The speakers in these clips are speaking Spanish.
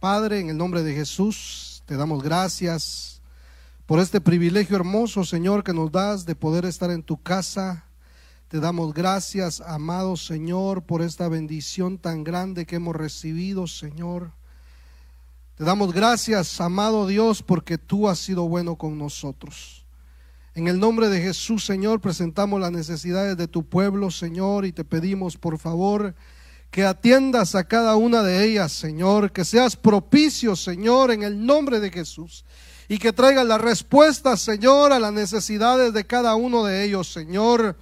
Padre, en el nombre de Jesús, te damos gracias por este privilegio hermoso, Señor, que nos das de poder estar en tu casa. Te damos gracias, amado Señor, por esta bendición tan grande que hemos recibido, Señor. Te damos gracias, amado Dios, porque tú has sido bueno con nosotros. En el nombre de Jesús, Señor, presentamos las necesidades de tu pueblo, Señor, y te pedimos, por favor, que atiendas a cada una de ellas, Señor, que seas propicio, Señor, en el nombre de Jesús, y que traigas la respuesta, Señor, a las necesidades de cada uno de ellos, Señor.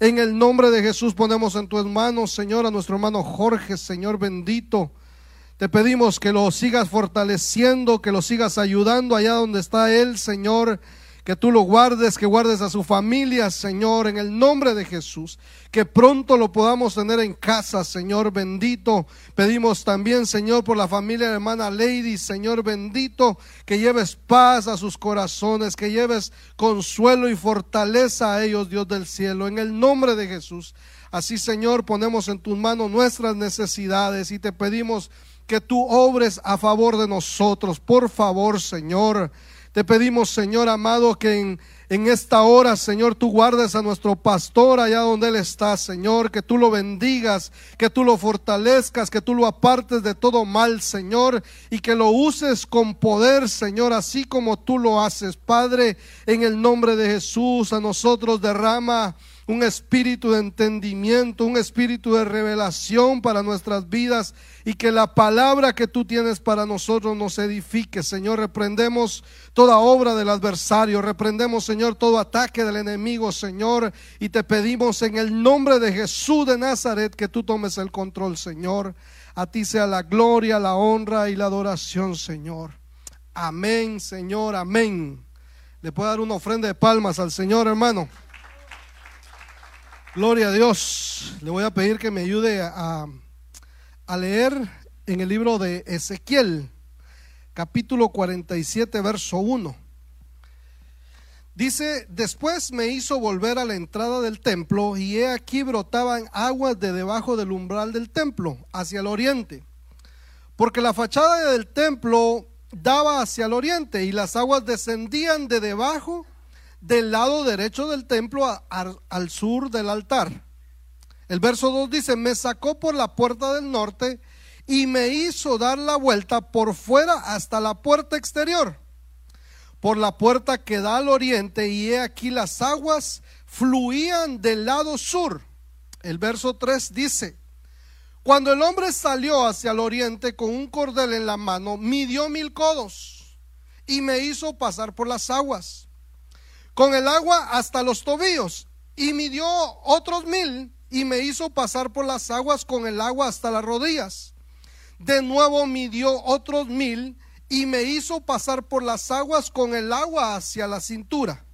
En el nombre de Jesús ponemos en tus manos, Señor, a nuestro hermano Jorge, Señor bendito. Te pedimos que lo sigas fortaleciendo, que lo sigas ayudando allá donde está Él, Señor que tú lo guardes, que guardes a su familia, Señor, en el nombre de Jesús. Que pronto lo podamos tener en casa, Señor bendito. Pedimos también, Señor, por la familia de hermana Lady, Señor bendito, que lleves paz a sus corazones, que lleves consuelo y fortaleza a ellos, Dios del cielo, en el nombre de Jesús. Así, Señor, ponemos en tus manos nuestras necesidades y te pedimos que tú obres a favor de nosotros. Por favor, Señor. Te pedimos, Señor amado, que en, en, esta hora, Señor, tú guardes a nuestro pastor allá donde él está, Señor, que tú lo bendigas, que tú lo fortalezcas, que tú lo apartes de todo mal, Señor, y que lo uses con poder, Señor, así como tú lo haces, Padre, en el nombre de Jesús, a nosotros derrama un espíritu de entendimiento, un espíritu de revelación para nuestras vidas y que la palabra que tú tienes para nosotros nos edifique. Señor, reprendemos toda obra del adversario, reprendemos, Señor, todo ataque del enemigo, Señor, y te pedimos en el nombre de Jesús de Nazaret que tú tomes el control, Señor. A ti sea la gloria, la honra y la adoración, Señor. Amén, Señor, amén. Le puedo dar una ofrenda de palmas al Señor, hermano. Gloria a Dios. Le voy a pedir que me ayude a, a, leer en el libro de Ezequiel, capítulo 47, verso 1. Dice, después me hizo volver a la entrada del templo y he aquí brotaban aguas de debajo del umbral del templo, hacia el oriente, porque la fachada del templo daba hacia el oriente y las aguas descendían de debajo del lado derecho del templo al sur del altar. El verso 2 dice, me sacó por la puerta del norte y me hizo dar la vuelta por fuera hasta la puerta exterior, por la puerta que da al oriente, y he aquí las aguas fluían del lado sur. El verso 3 dice, cuando el hombre salió hacia el oriente con un cordel en la mano, midió mil codos y me hizo pasar por las aguas con el agua hasta los tobillos y midió otros mil y me hizo pasar por las aguas con el agua hasta las rodillas. De nuevo midió otros mil y me hizo pasar por las aguas con el agua hacia la cintura.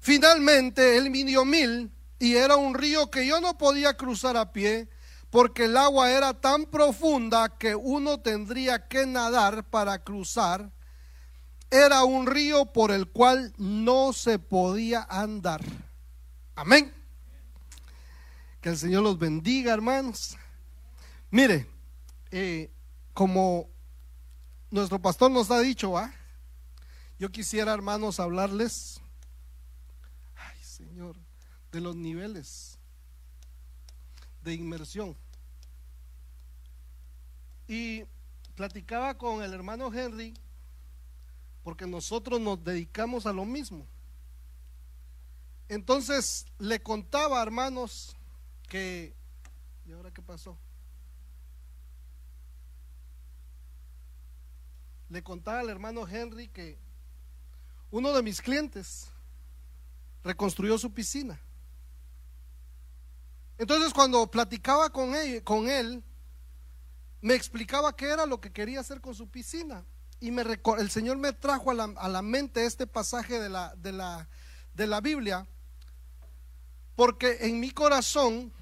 Finalmente él midió mil y era un río que yo no podía cruzar a pie porque el agua era tan profunda que uno tendría que nadar para cruzar era un río por el cual no se podía andar. Amén. Que el Señor los bendiga, hermanos. Mire, eh, como nuestro pastor nos ha dicho, yo quisiera, hermanos, hablarles, ay Señor, de los niveles de inmersión. Y platicaba con el hermano Henry porque nosotros nos dedicamos a lo mismo. Entonces le contaba, hermanos, que... ¿Y ahora qué pasó? Le contaba al hermano Henry que uno de mis clientes reconstruyó su piscina. Entonces cuando platicaba con él, con él, me explicaba qué era lo que quería hacer con su piscina y me el Señor me trajo a la, a la mente este pasaje de la, de, la, de la Biblia, porque en mi corazón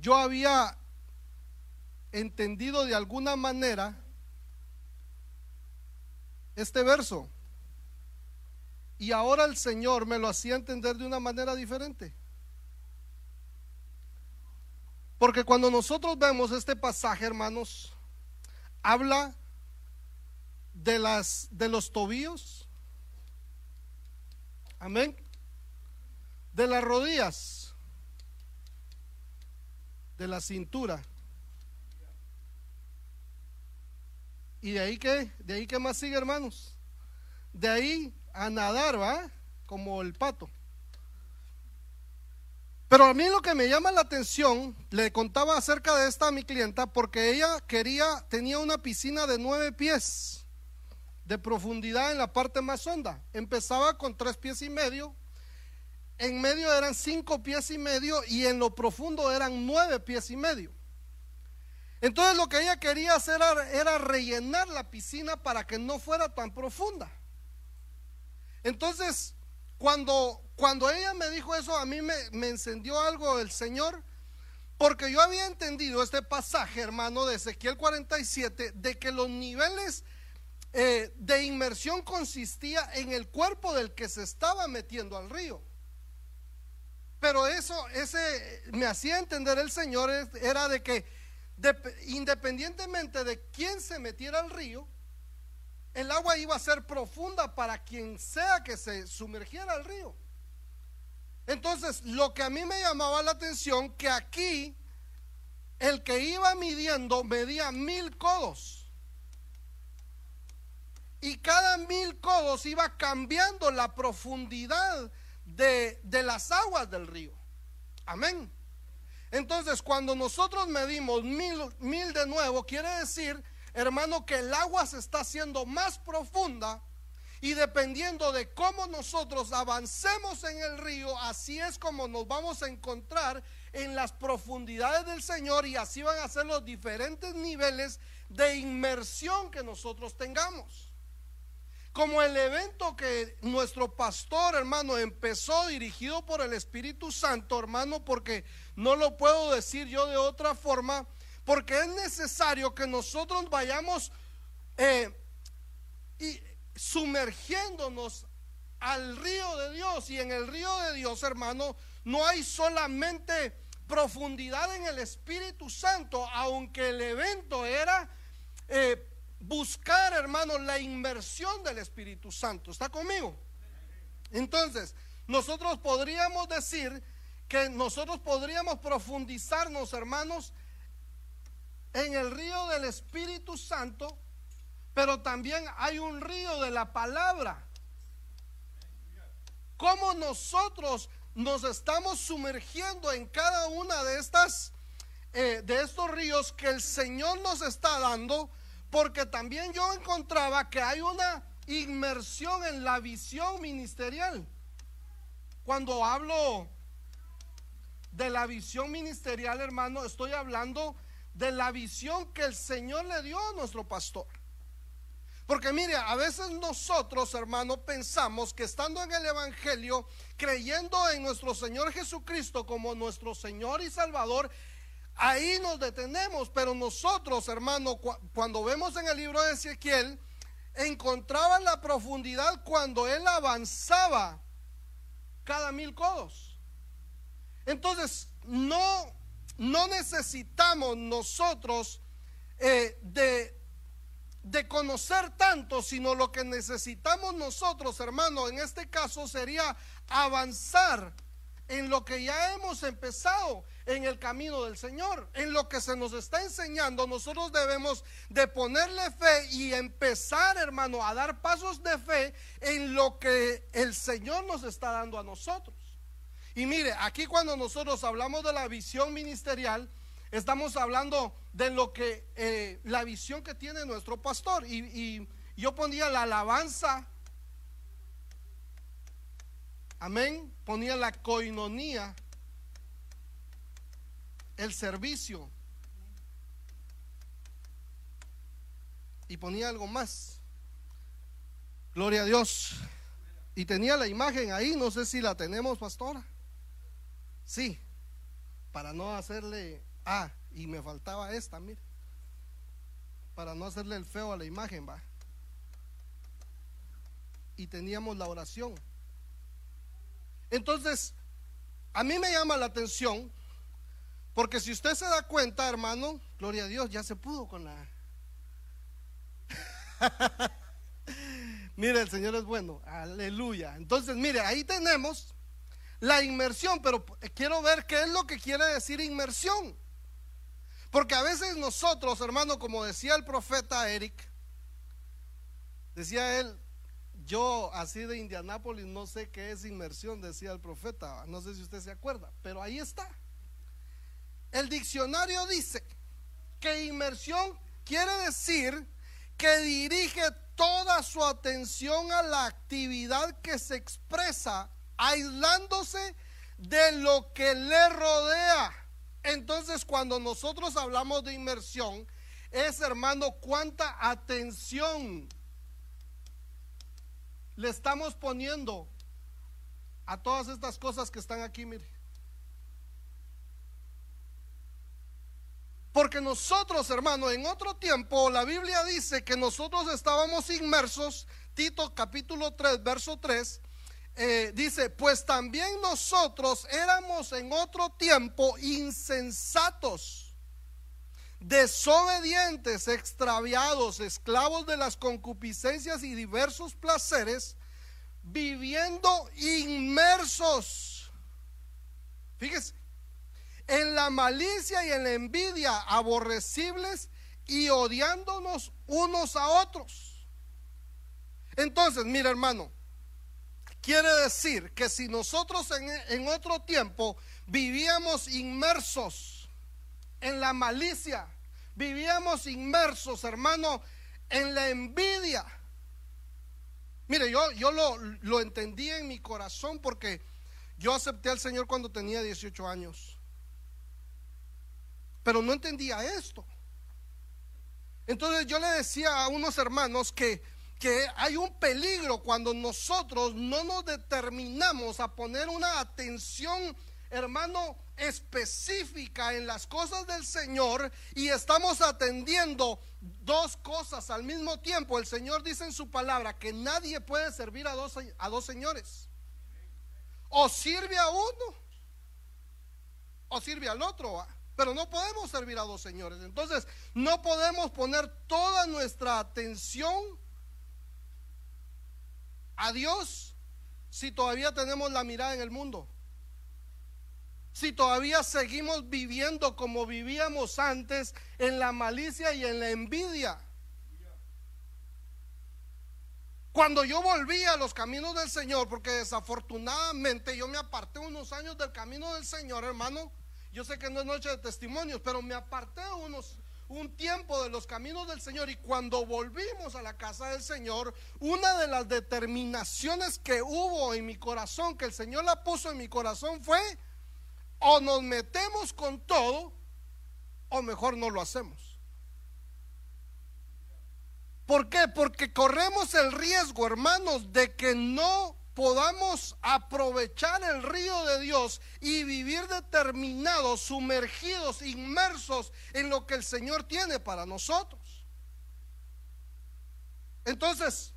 yo había entendido de alguna manera este verso. Y ahora el Señor me lo hacía entender de una manera diferente. Porque cuando nosotros vemos este pasaje, hermanos, habla de, las, de los tobillos. Amén. De las rodillas. De la cintura. ¿Y de ahí qué? ¿De ahí qué más sigue, hermanos? De ahí a nadar, ¿va? Como el pato. Pero a mí lo que me llama la atención, le contaba acerca de esta a mi clienta, porque ella quería, tenía una piscina de nueve pies de profundidad en la parte más honda. Empezaba con tres pies y medio, en medio eran cinco pies y medio y en lo profundo eran nueve pies y medio. Entonces lo que ella quería hacer era, rellenar la piscina para que no fuera tan profunda. Entonces, cuando cuando ella me dijo eso, a mí me, encendió algo el Señor, porque yo había entendido este pasaje, hermano, de Ezequiel 47, de que los niveles eh, de inmersión consistía en el cuerpo del que se estaba metiendo al río. Pero eso, ese me hacía entender el Señor, era de que independientemente de quién se metiera al río, el agua iba a ser profunda para quien sea que se sumergiera al río. Entonces, lo que a mí me llamaba la atención, que aquí el que iba midiendo medía mil codos. Y cada mil codos iba cambiando la profundidad de, las aguas del río. Amén. Entonces, cuando nosotros medimos mil, mil de nuevo, quiere decir, hermano, que el agua se está haciendo más profunda y dependiendo de cómo nosotros avancemos en el río, así es como nos vamos a encontrar en las profundidades del Señor y así van a ser los diferentes niveles de inmersión que nosotros tengamos. Como el evento que nuestro pastor, hermano, empezó dirigido por el Espíritu Santo, hermano, porque no lo puedo decir yo de otra forma, porque es necesario que nosotros vayamos eh, y sumergiéndonos al río de Dios. Y en el río de Dios, hermano, no hay solamente profundidad en el Espíritu Santo, aunque el evento era eh, buscar, hermano, la inmersión del Espíritu Santo. ¿Está conmigo? Entonces, nosotros podríamos decir que nosotros podríamos profundizarnos, hermanos, en el río del Espíritu Santo pero también hay un río de la palabra. ¿Cómo nosotros nos estamos sumergiendo en cada una de estas eh, de estos ríos que el Señor nos está dando? Porque también yo encontraba que hay una inmersión en la visión ministerial. Cuando hablo de la visión ministerial, hermano, estoy hablando de la visión que el Señor le dio a nuestro pastor. Porque mire, a veces nosotros, hermano, pensamos que estando en el Evangelio, creyendo en nuestro Señor Jesucristo como nuestro Señor y Salvador, ahí nos detenemos. Pero nosotros, hermano, cuando vemos en el libro de Ezequiel, encontraba la profundidad cuando Él avanzaba cada mil codos. Entonces, no, no necesitamos nosotros eh, de de conocer tanto, sino lo que necesitamos nosotros, hermano, en este caso sería avanzar en lo que ya hemos empezado en el camino del Señor, en lo que se nos está enseñando, nosotros debemos de ponerle fe y empezar, hermano, a dar pasos de fe en lo que el Señor nos está dando a nosotros. Y mire, aquí cuando nosotros hablamos de la visión ministerial, Estamos hablando de lo que eh, la visión que tiene nuestro pastor. Y, yo ponía la alabanza. Amén. Ponía la coinonía. El servicio. Y ponía algo más. Gloria a Dios. Y tenía la imagen ahí, no sé si la tenemos, pastora. Sí, para no hacerle Ah, y me faltaba esta, mire. Para no hacerle el feo a la imagen, va. Y teníamos la oración. Entonces, a mí me llama la atención, porque si usted se da cuenta, hermano, gloria a Dios, ya se pudo con la... Mire, el Señor es bueno. Aleluya. Entonces, mire, ahí tenemos la inmersión, pero quiero ver qué es lo que quiere decir inmersión. Porque a veces nosotros, hermano, como decía el profeta Eric, decía él, yo así de Indianápolis no sé qué es inmersión, decía el profeta, no sé si usted se acuerda, pero ahí está. El diccionario dice que inmersión quiere decir que dirige toda su atención a la actividad que se expresa, aislándose de lo que le rodea. Entonces, cuando nosotros hablamos de inmersión, es hermano, cuánta atención le estamos poniendo a todas estas cosas que están aquí, mire. Porque nosotros, hermano, en otro tiempo la Biblia dice que nosotros estábamos inmersos, Tito capítulo 3, verso 3, eh, dice, pues también nosotros éramos en otro tiempo insensatos, desobedientes, extraviados, esclavos de las concupiscencias y diversos placeres, viviendo inmersos. Fíjese, en la malicia y en la envidia, aborrecibles y odiándonos unos a otros. Entonces, mira hermano, Quiere decir que si nosotros en, otro tiempo vivíamos inmersos en la malicia, vivíamos inmersos, hermano, en la envidia. Mire, yo, yo lo, lo entendí en mi corazón porque yo acepté al Señor cuando tenía 18 años. Pero no entendía esto. Entonces yo le decía a unos hermanos que que hay un peligro cuando nosotros no nos determinamos a poner una atención, hermano, específica en las cosas del Señor y estamos atendiendo dos cosas al mismo tiempo. El Señor dice en su palabra que nadie puede servir a dos, a dos señores. O sirve a uno o sirve al otro. Pero no podemos servir a dos señores. Entonces, no podemos poner toda nuestra atención a Dios si todavía tenemos la mirada en el mundo? Si todavía seguimos viviendo como vivíamos antes en la malicia y en la envidia. Cuando yo volví a los caminos del Señor, porque desafortunadamente yo me aparté unos años del camino del Señor, hermano. Yo sé que no es noche de testimonios, pero me aparté unos un tiempo de los caminos del Señor y cuando volvimos a la casa del Señor, una de las determinaciones que hubo en mi corazón, que el Señor la puso en mi corazón fue, o nos metemos con todo, o mejor no lo hacemos. ¿Por qué? Porque corremos el riesgo, hermanos, de que no podamos aprovechar el río de Dios y vivir determinados, sumergidos, inmersos en lo que el Señor tiene para nosotros. Entonces,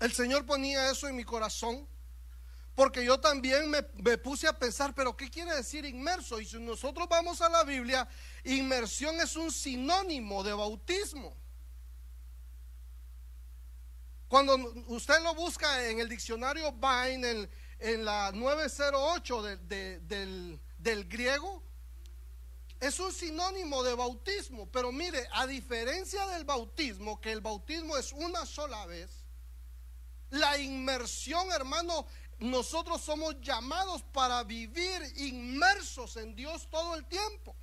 el Señor ponía eso en mi corazón, porque yo también me, puse a pensar, pero ¿qué quiere decir inmerso? Y si nosotros vamos a la Biblia, inmersión es un sinónimo de bautismo. Cuando usted lo busca en el diccionario Vine, en, la 908 del, del griego, es un sinónimo de bautismo. Pero mire, a diferencia del bautismo, que el bautismo es una sola vez, la inmersión, hermano, nosotros somos llamados para vivir inmersos en Dios todo el tiempo.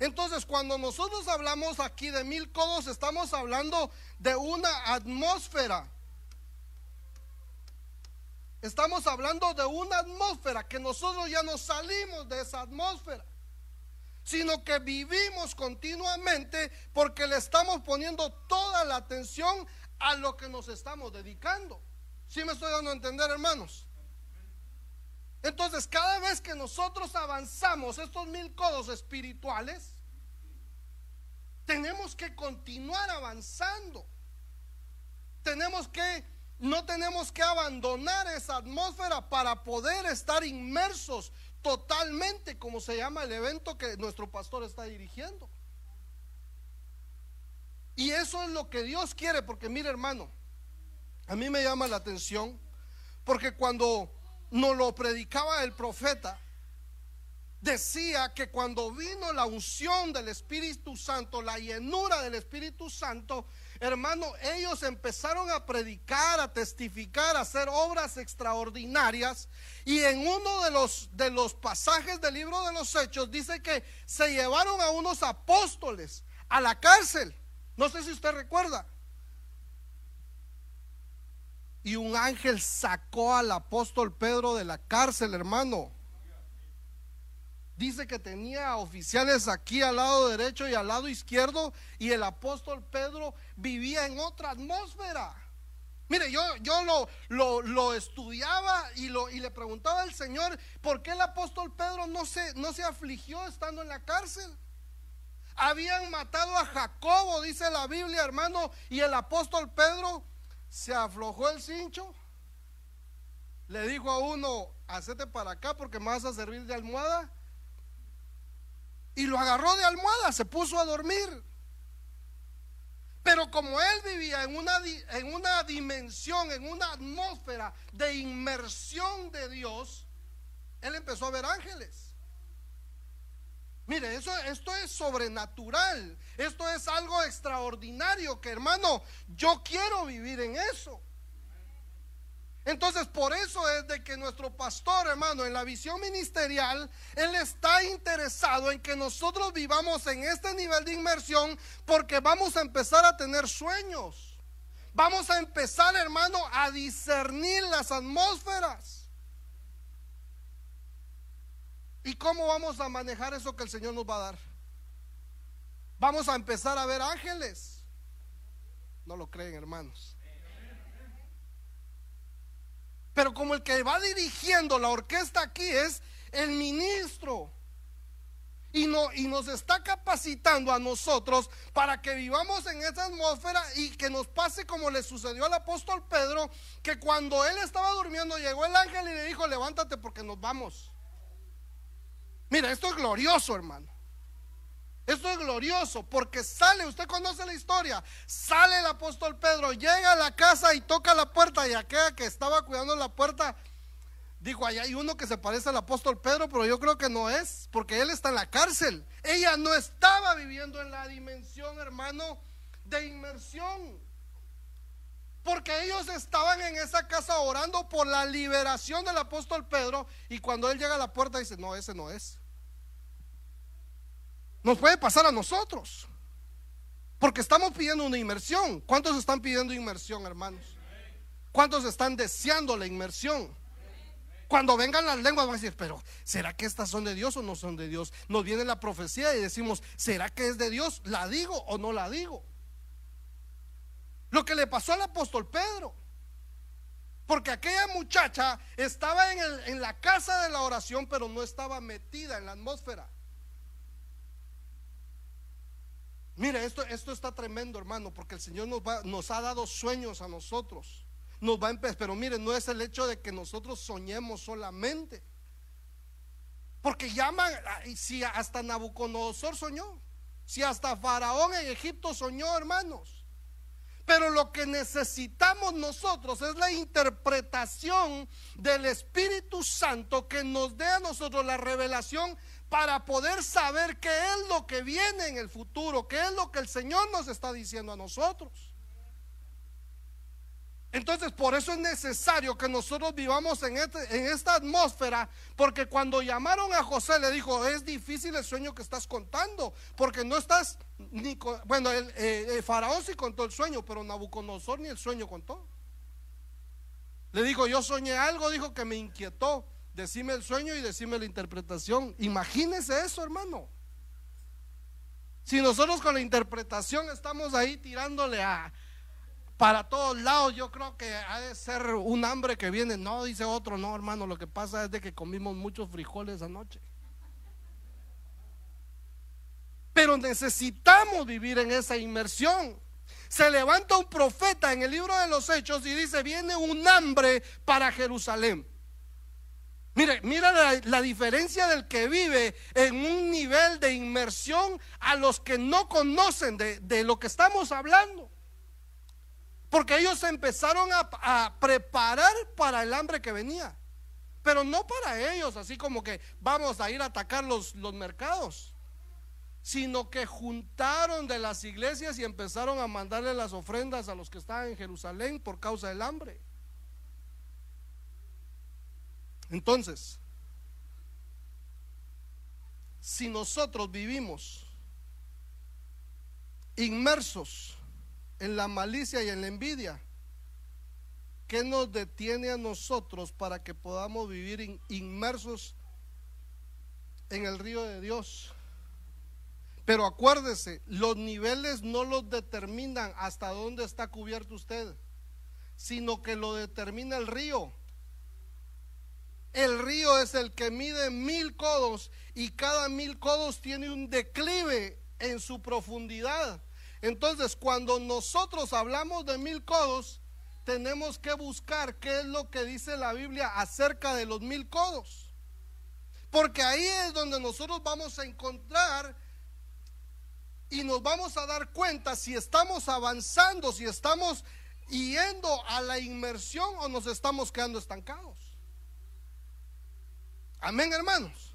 Entonces, cuando nosotros hablamos aquí de mil codos, estamos hablando de una atmósfera Estamos hablando de una atmósfera que nosotros ya no salimos de esa atmósfera, sino que vivimos continuamente porque le estamos poniendo toda la atención a lo que nos estamos dedicando. ¿Sí me estoy dando a entender, hermanos? Entonces, cada vez que nosotros avanzamos estos mil codos espirituales, tenemos que continuar avanzando. Tenemos que no tenemos que abandonar esa atmósfera para poder estar inmersos totalmente, como se llama el evento que nuestro pastor está dirigiendo. Y eso es lo que Dios quiere, porque mire hermano, a mí me llama la atención porque cuando nos lo predicaba el profeta, decía que cuando vino la unción del Espíritu Santo, la llenura del Espíritu Santo, hermano, ellos empezaron a predicar, a testificar, a hacer obras extraordinarias. Y en uno de los, de los pasajes del libro de los Hechos dice que se llevaron a unos apóstoles a la cárcel. No sé si usted recuerda. Y un ángel sacó al apóstol Pedro de la cárcel, hermano. Dice que tenía oficiales aquí al lado derecho y al lado izquierdo y el apóstol Pedro vivía en otra atmósfera. Mire, yo, yo lo, lo, lo, estudiaba y, lo, y le preguntaba al Señor por qué el apóstol Pedro no se, no se afligió estando en la cárcel. Habían matado a Jacobo, dice la Biblia, hermano, y el apóstol Pedro se aflojó el cincho, le dijo a uno, hacete para acá porque me vas a servir de almohada. Y lo agarró de almohada, se puso a dormir. Pero como él vivía en una, en una dimensión, en una atmósfera de inmersión de Dios, él empezó a ver ángeles. Mire, eso, esto es sobrenatural. Esto es algo extraordinario que hermano, yo quiero vivir en eso. Entonces, por eso es de que nuestro pastor, hermano, en la visión ministerial, él está interesado en que nosotros vivamos en este nivel de inmersión porque vamos a empezar a tener sueños. Vamos a empezar, hermano, a discernir las atmósferas. ¿Y cómo vamos a manejar eso que el Señor nos va a dar? Vamos a empezar a ver ángeles. No lo creen, hermanos. Pero como el que va dirigiendo la orquesta aquí es el ministro. Y, no, y nos está capacitando a nosotros para que vivamos en esa atmósfera y que nos pase como le sucedió al apóstol Pedro, que cuando él estaba durmiendo llegó el ángel y le dijo, levántate porque nos vamos. Mira, esto es glorioso, hermano. Esto es glorioso porque sale, usted conoce la historia, sale el apóstol Pedro, llega a la casa y toca la puerta y aquella que estaba cuidando la puerta dijo, ahí hay uno que se parece al apóstol Pedro, pero yo creo que no es, porque él está en la cárcel. Ella no estaba viviendo en la dimensión, hermano, de inmersión. Porque ellos estaban en esa casa orando por la liberación del apóstol Pedro y cuando él llega a la puerta dice, no, ese no es. Nos puede pasar a nosotros. Porque estamos pidiendo una inmersión. ¿Cuántos están pidiendo inmersión, hermanos? ¿Cuántos están deseando la inmersión? Cuando vengan las lenguas van a decir, pero ¿será que estas son de Dios o no son de Dios? Nos viene la profecía y decimos, ¿será que es de Dios? ¿La digo o no la digo? Lo que le pasó al apóstol Pedro. Porque aquella muchacha estaba en, en, la casa de la oración, pero no estaba metida en la atmósfera. Mire, esto, esto está tremendo, hermano, porque el Señor nos, va, nos ha dado sueños a nosotros. Nos va a pero mire, no es el hecho de que nosotros soñemos solamente. Porque llaman, si hasta Nabucodonosor soñó, si hasta Faraón en Egipto soñó, hermanos. Pero lo que necesitamos nosotros es la interpretación del Espíritu Santo que nos dé a nosotros la revelación para poder saber qué es lo que viene en el futuro, qué es lo que el Señor nos está diciendo a nosotros. Entonces, por eso es necesario que nosotros vivamos en, este, en, esta atmósfera, porque cuando llamaron a José le dijo, es difícil el sueño que estás contando, porque no estás ni bueno, el, eh, el, faraón sí contó el sueño, pero Nabucodonosor ni el sueño contó. Le dijo, yo soñé algo, dijo que me inquietó, decime el sueño y decime la interpretación. Imagínese eso, hermano. Si nosotros con la interpretación estamos ahí tirándole a, para todos lados. Yo creo que ha de ser un hambre que viene. No, dice otro, no, hermano, lo que pasa es de que comimos muchos frijoles anoche. Pero necesitamos vivir en esa inmersión. Se levanta un profeta en el libro de los Hechos y dice, viene un hambre para Jerusalén. Mire, mira la, diferencia del que vive en un nivel de inmersión a los que no conocen de, de lo que estamos hablando. Porque ellos empezaron a, preparar para el hambre que venía. Pero no para ellos, así como que vamos a ir a atacar los, los mercados sino que juntaron de las iglesias y empezaron a mandarle las ofrendas a los que estaban en Jerusalén por causa del hambre. Entonces, si nosotros vivimos inmersos en la malicia y en la envidia, ¿qué nos detiene a nosotros para que podamos vivir inmersos en el río de Dios? Pero acuérdese, los niveles no los determinan hasta dónde está cubierto usted, sino que lo determina el río. El río es el que mide mil codos y cada mil codos tiene un declive en su profundidad. Entonces, cuando nosotros hablamos de mil codos, tenemos que buscar qué es lo que dice la Biblia acerca de los mil codos. Porque ahí es donde nosotros vamos a encontrar y nos vamos a dar cuenta si estamos avanzando, si estamos yendo a la inmersión o nos estamos quedando estancados. Amén, hermanos.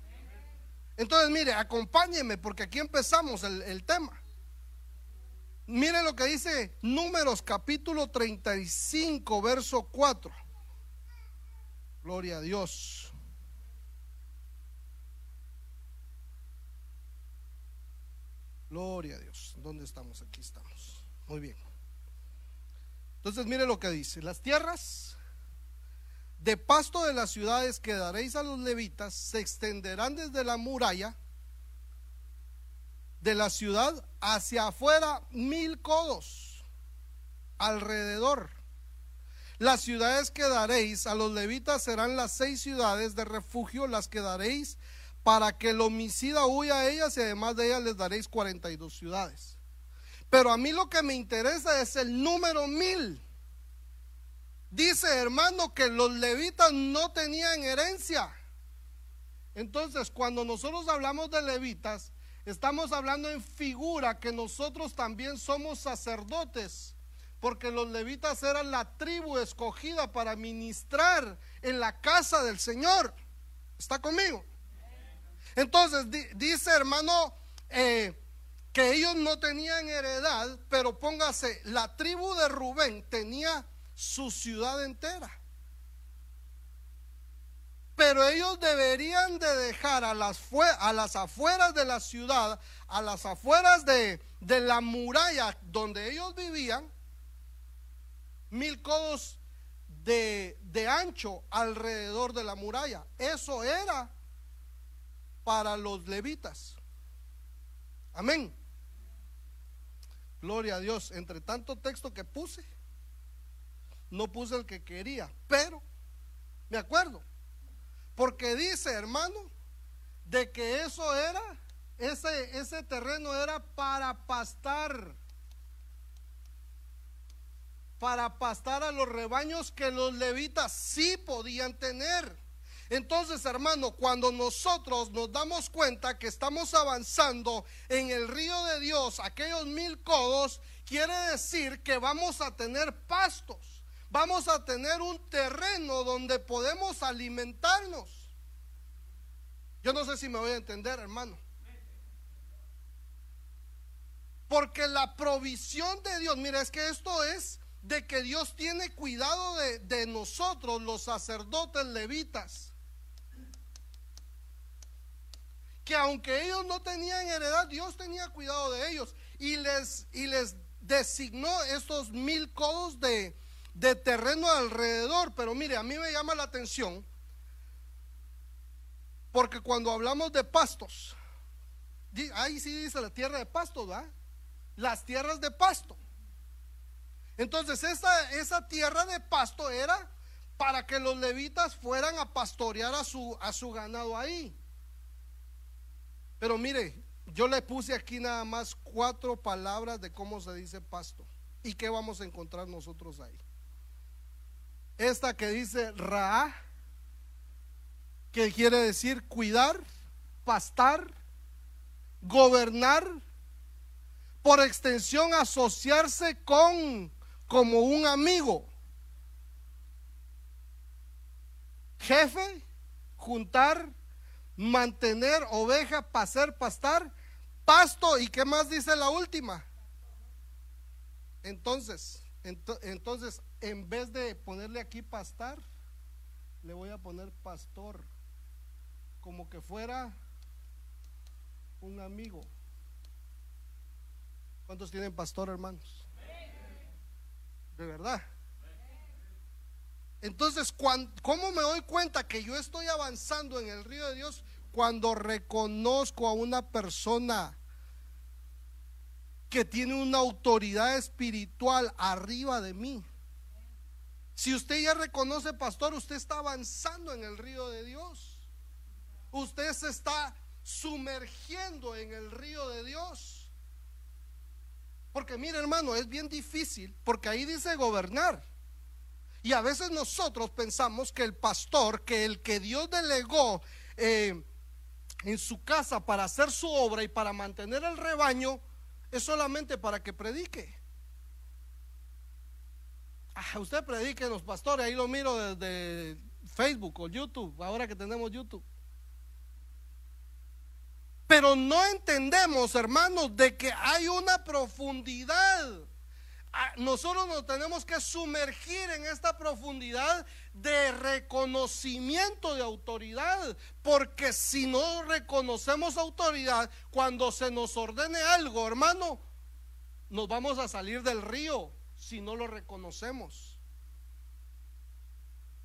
Entonces, mire, acompáñeme porque aquí empezamos el, tema. Mire lo que dice Números capítulo 35, verso 4. Gloria a Dios. Gloria a Dios. ¿Dónde estamos? Aquí estamos. Muy bien. Entonces mire lo que dice. Las tierras de pasto de las ciudades que daréis a los levitas se extenderán desde la muralla de la ciudad hacia afuera mil codos alrededor. Las ciudades que daréis a los levitas serán las seis ciudades de refugio, las que daréis para que el homicida huya a ellas y además de ellas les daréis 42 ciudades. Pero a mí lo que me interesa es el número mil. Dice hermano que los levitas no tenían herencia. Entonces cuando nosotros hablamos de levitas, estamos hablando en figura que nosotros también somos sacerdotes. Porque los levitas eran la tribu escogida para ministrar en la casa del Señor. ¿Está conmigo? Entonces dice hermano eh, que ellos no tenían heredad, pero póngase, la tribu de Rubén tenía su ciudad entera. Pero ellos deberían de dejar a las, a las afueras de la ciudad, a las afueras de, de la muralla donde ellos vivían, mil codos de, de ancho alrededor de la muralla. Eso era para los levitas. Amén. Gloria a Dios. Entre tanto texto que puse, no puse el que quería, pero me acuerdo. Porque dice, hermano, de que eso era, ese, ese terreno era para pastar. Para pastar a los rebaños que los levitas sí podían tener. Entonces, hermano, cuando nosotros nos damos cuenta que estamos avanzando en el río de Dios, aquellos mil codos, quiere decir que vamos a tener pastos, vamos a tener un terreno donde podemos alimentarnos. Yo no sé si me voy a entender, hermano. Porque la provisión de Dios, mira, es que esto es de que Dios tiene cuidado de, nosotros, los sacerdotes levitas. que aunque ellos no tenían heredad, Dios tenía cuidado de ellos y les, y les designó estos mil codos de, de terreno alrededor. Pero mire, a mí me llama la atención porque cuando hablamos de pastos, ahí sí dice la tierra de pastos. Las tierras de pasto. Entonces esa, esa tierra de pasto era para que los levitas fueran a pastorear a su, a su ganado ahí. Pero mire, yo le puse aquí nada más cuatro palabras de cómo se dice pasto y qué vamos a encontrar nosotros ahí. Esta que dice Ra, que quiere decir cuidar, pastar, gobernar, por extensión asociarse con, como un amigo. Jefe, juntar, mantener oveja, pasar, pastar, pasto y qué más dice la última. Entonces, entonces, en vez de ponerle aquí pastar, le voy a poner pastor, como que fuera un amigo. ¿Cuántos tienen pastor, hermanos? De verdad. Entonces, ¿cómo me doy cuenta que yo estoy avanzando en el río de Dios? Cuando reconozco a una persona que tiene una autoridad espiritual arriba de mí. Si usted ya reconoce, pastor, usted está avanzando en el río de Dios. Usted se está sumergiendo en el río de Dios. Porque mire hermano, es bien difícil, porque ahí dice gobernar. Y a veces nosotros pensamos que el pastor, que el que Dios delegó eh, en su casa para hacer su obra y para mantener el rebaño, es solamente para que predique. Ah, usted predique los pastores, ahí lo miro desde Facebook o YouTube, ahora que tenemos YouTube. Pero no entendemos, hermanos, de que hay una profundidad. Nosotros nos tenemos que sumergir en esta profundidad de reconocimiento de autoridad, porque si no reconocemos autoridad, cuando se nos ordene algo, hermano, nos vamos a salir del río si no lo reconocemos.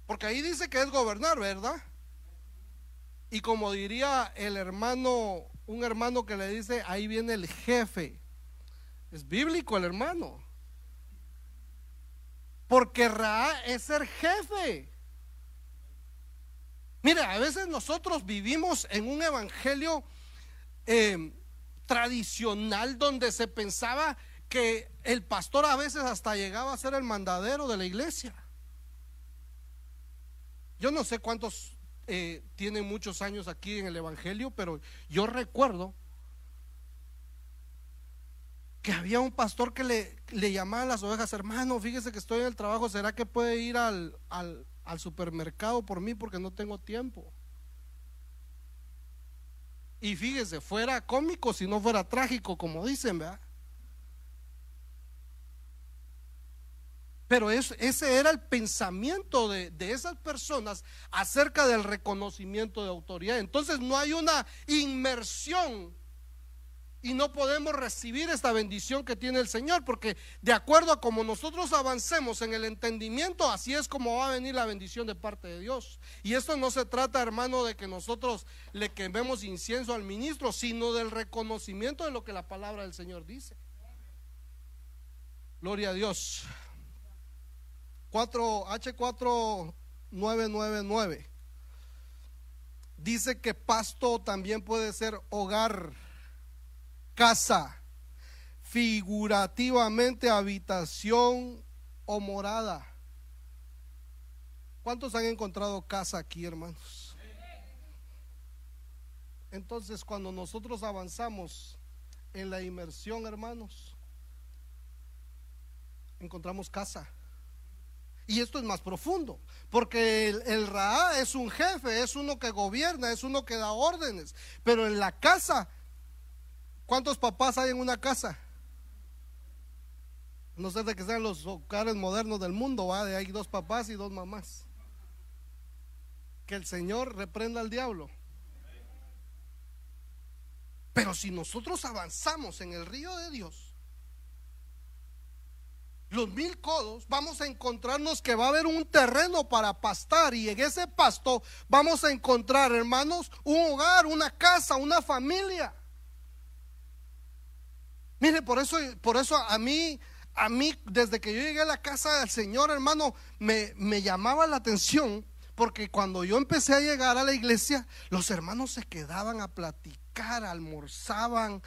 Porque ahí dice que es gobernar, ¿verdad? Y como diría el hermano, un hermano que le dice, ahí viene el jefe. Es bíblico el hermano. Porque Ra es ser jefe. Mire, a veces nosotros vivimos en un evangelio eh, tradicional donde se pensaba que el pastor a veces hasta llegaba a ser el mandadero de la iglesia. Yo no sé cuántos eh, tienen muchos años aquí en el Evangelio, pero yo recuerdo que había un pastor que le, le llamaba a las ovejas, hermano, fíjese que estoy en el trabajo, ¿será que puede ir al, supermercado por mí porque no tengo tiempo? Y fíjese, fuera cómico si no fuera trágico, como dicen, ¿verdad? Pero ese era el pensamiento de, esas personas acerca del reconocimiento de autoridad. Entonces no hay una inmersión y no podemos recibir esta bendición que tiene el Señor, porque de acuerdo a como nosotros avancemos en el entendimiento, así es como va a venir la bendición de parte de Dios. Y esto no se trata, hermano, de que nosotros le quememos incienso al ministro, sino del reconocimiento de lo que la palabra del Señor dice. Gloria a Dios. H4999 dice que pasto también puede ser hogar, casa, figurativamente habitación o morada. ¿Cuántos han encontrado casa aquí, hermanos? Entonces, cuando nosotros avanzamos en la inmersión, hermanos, encontramos casa. Y esto es más profundo, porque el, el Ra es un jefe, es uno que gobierna, es uno que da órdenes. Pero en la casa, ¿cuántos papás hay en una casa? No sé de que sean los hogares modernos del mundo, ¿va? De hay dos papás y dos mamás. Que el Señor reprenda al diablo. Pero si nosotros avanzamos en el río de Dios, los mil codos, vamos a encontrarnos que va a haber un terreno para pastar y en ese pasto vamos a encontrar, hermanos, un hogar, una casa, una familia. Mire, por eso, por eso a mí, a mí, desde que yo llegué a la casa del Señor, hermano, me, me llamaba la atención, porque cuando yo empecé a llegar a la iglesia, los hermanos se quedaban a platicar, almorzaban,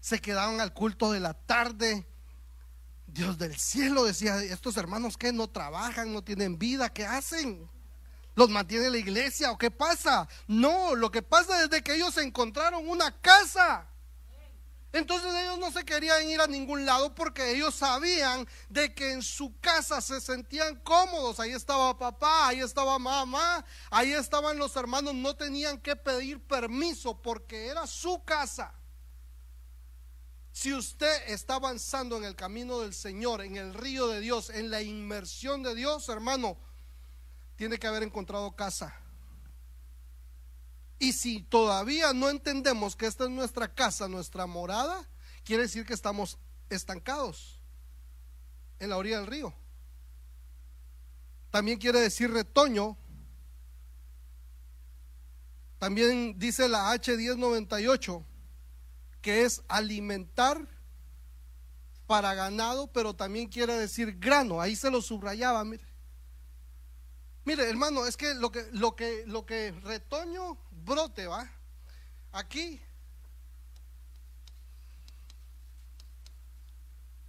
se quedaban al culto de la tarde Dios del cielo decía, estos hermanos que no trabajan, no tienen vida, ¿qué hacen? ¿Los mantiene la iglesia o qué pasa? No, lo que pasa es que ellos encontraron una casa. Entonces ellos no se querían ir a ningún lado porque ellos sabían de que en su casa se sentían cómodos. Ahí estaba papá, ahí estaba mamá, ahí estaban los hermanos. No tenían que pedir permiso porque era su casa. Si usted está avanzando en el camino del Señor, en el río de Dios, en la inmersión de Dios, hermano, tiene que haber encontrado casa. Y si todavía no entendemos que esta es nuestra casa, nuestra morada, quiere decir que estamos estancados en la orilla del río. También quiere decir retoño. También dice la H1098 que es alimentar para ganado, pero también quiere decir grano. Ahí se lo subrayaba, mire. Mire, hermano, es que lo que lo que lo que retoño brote, ¿va? Aquí.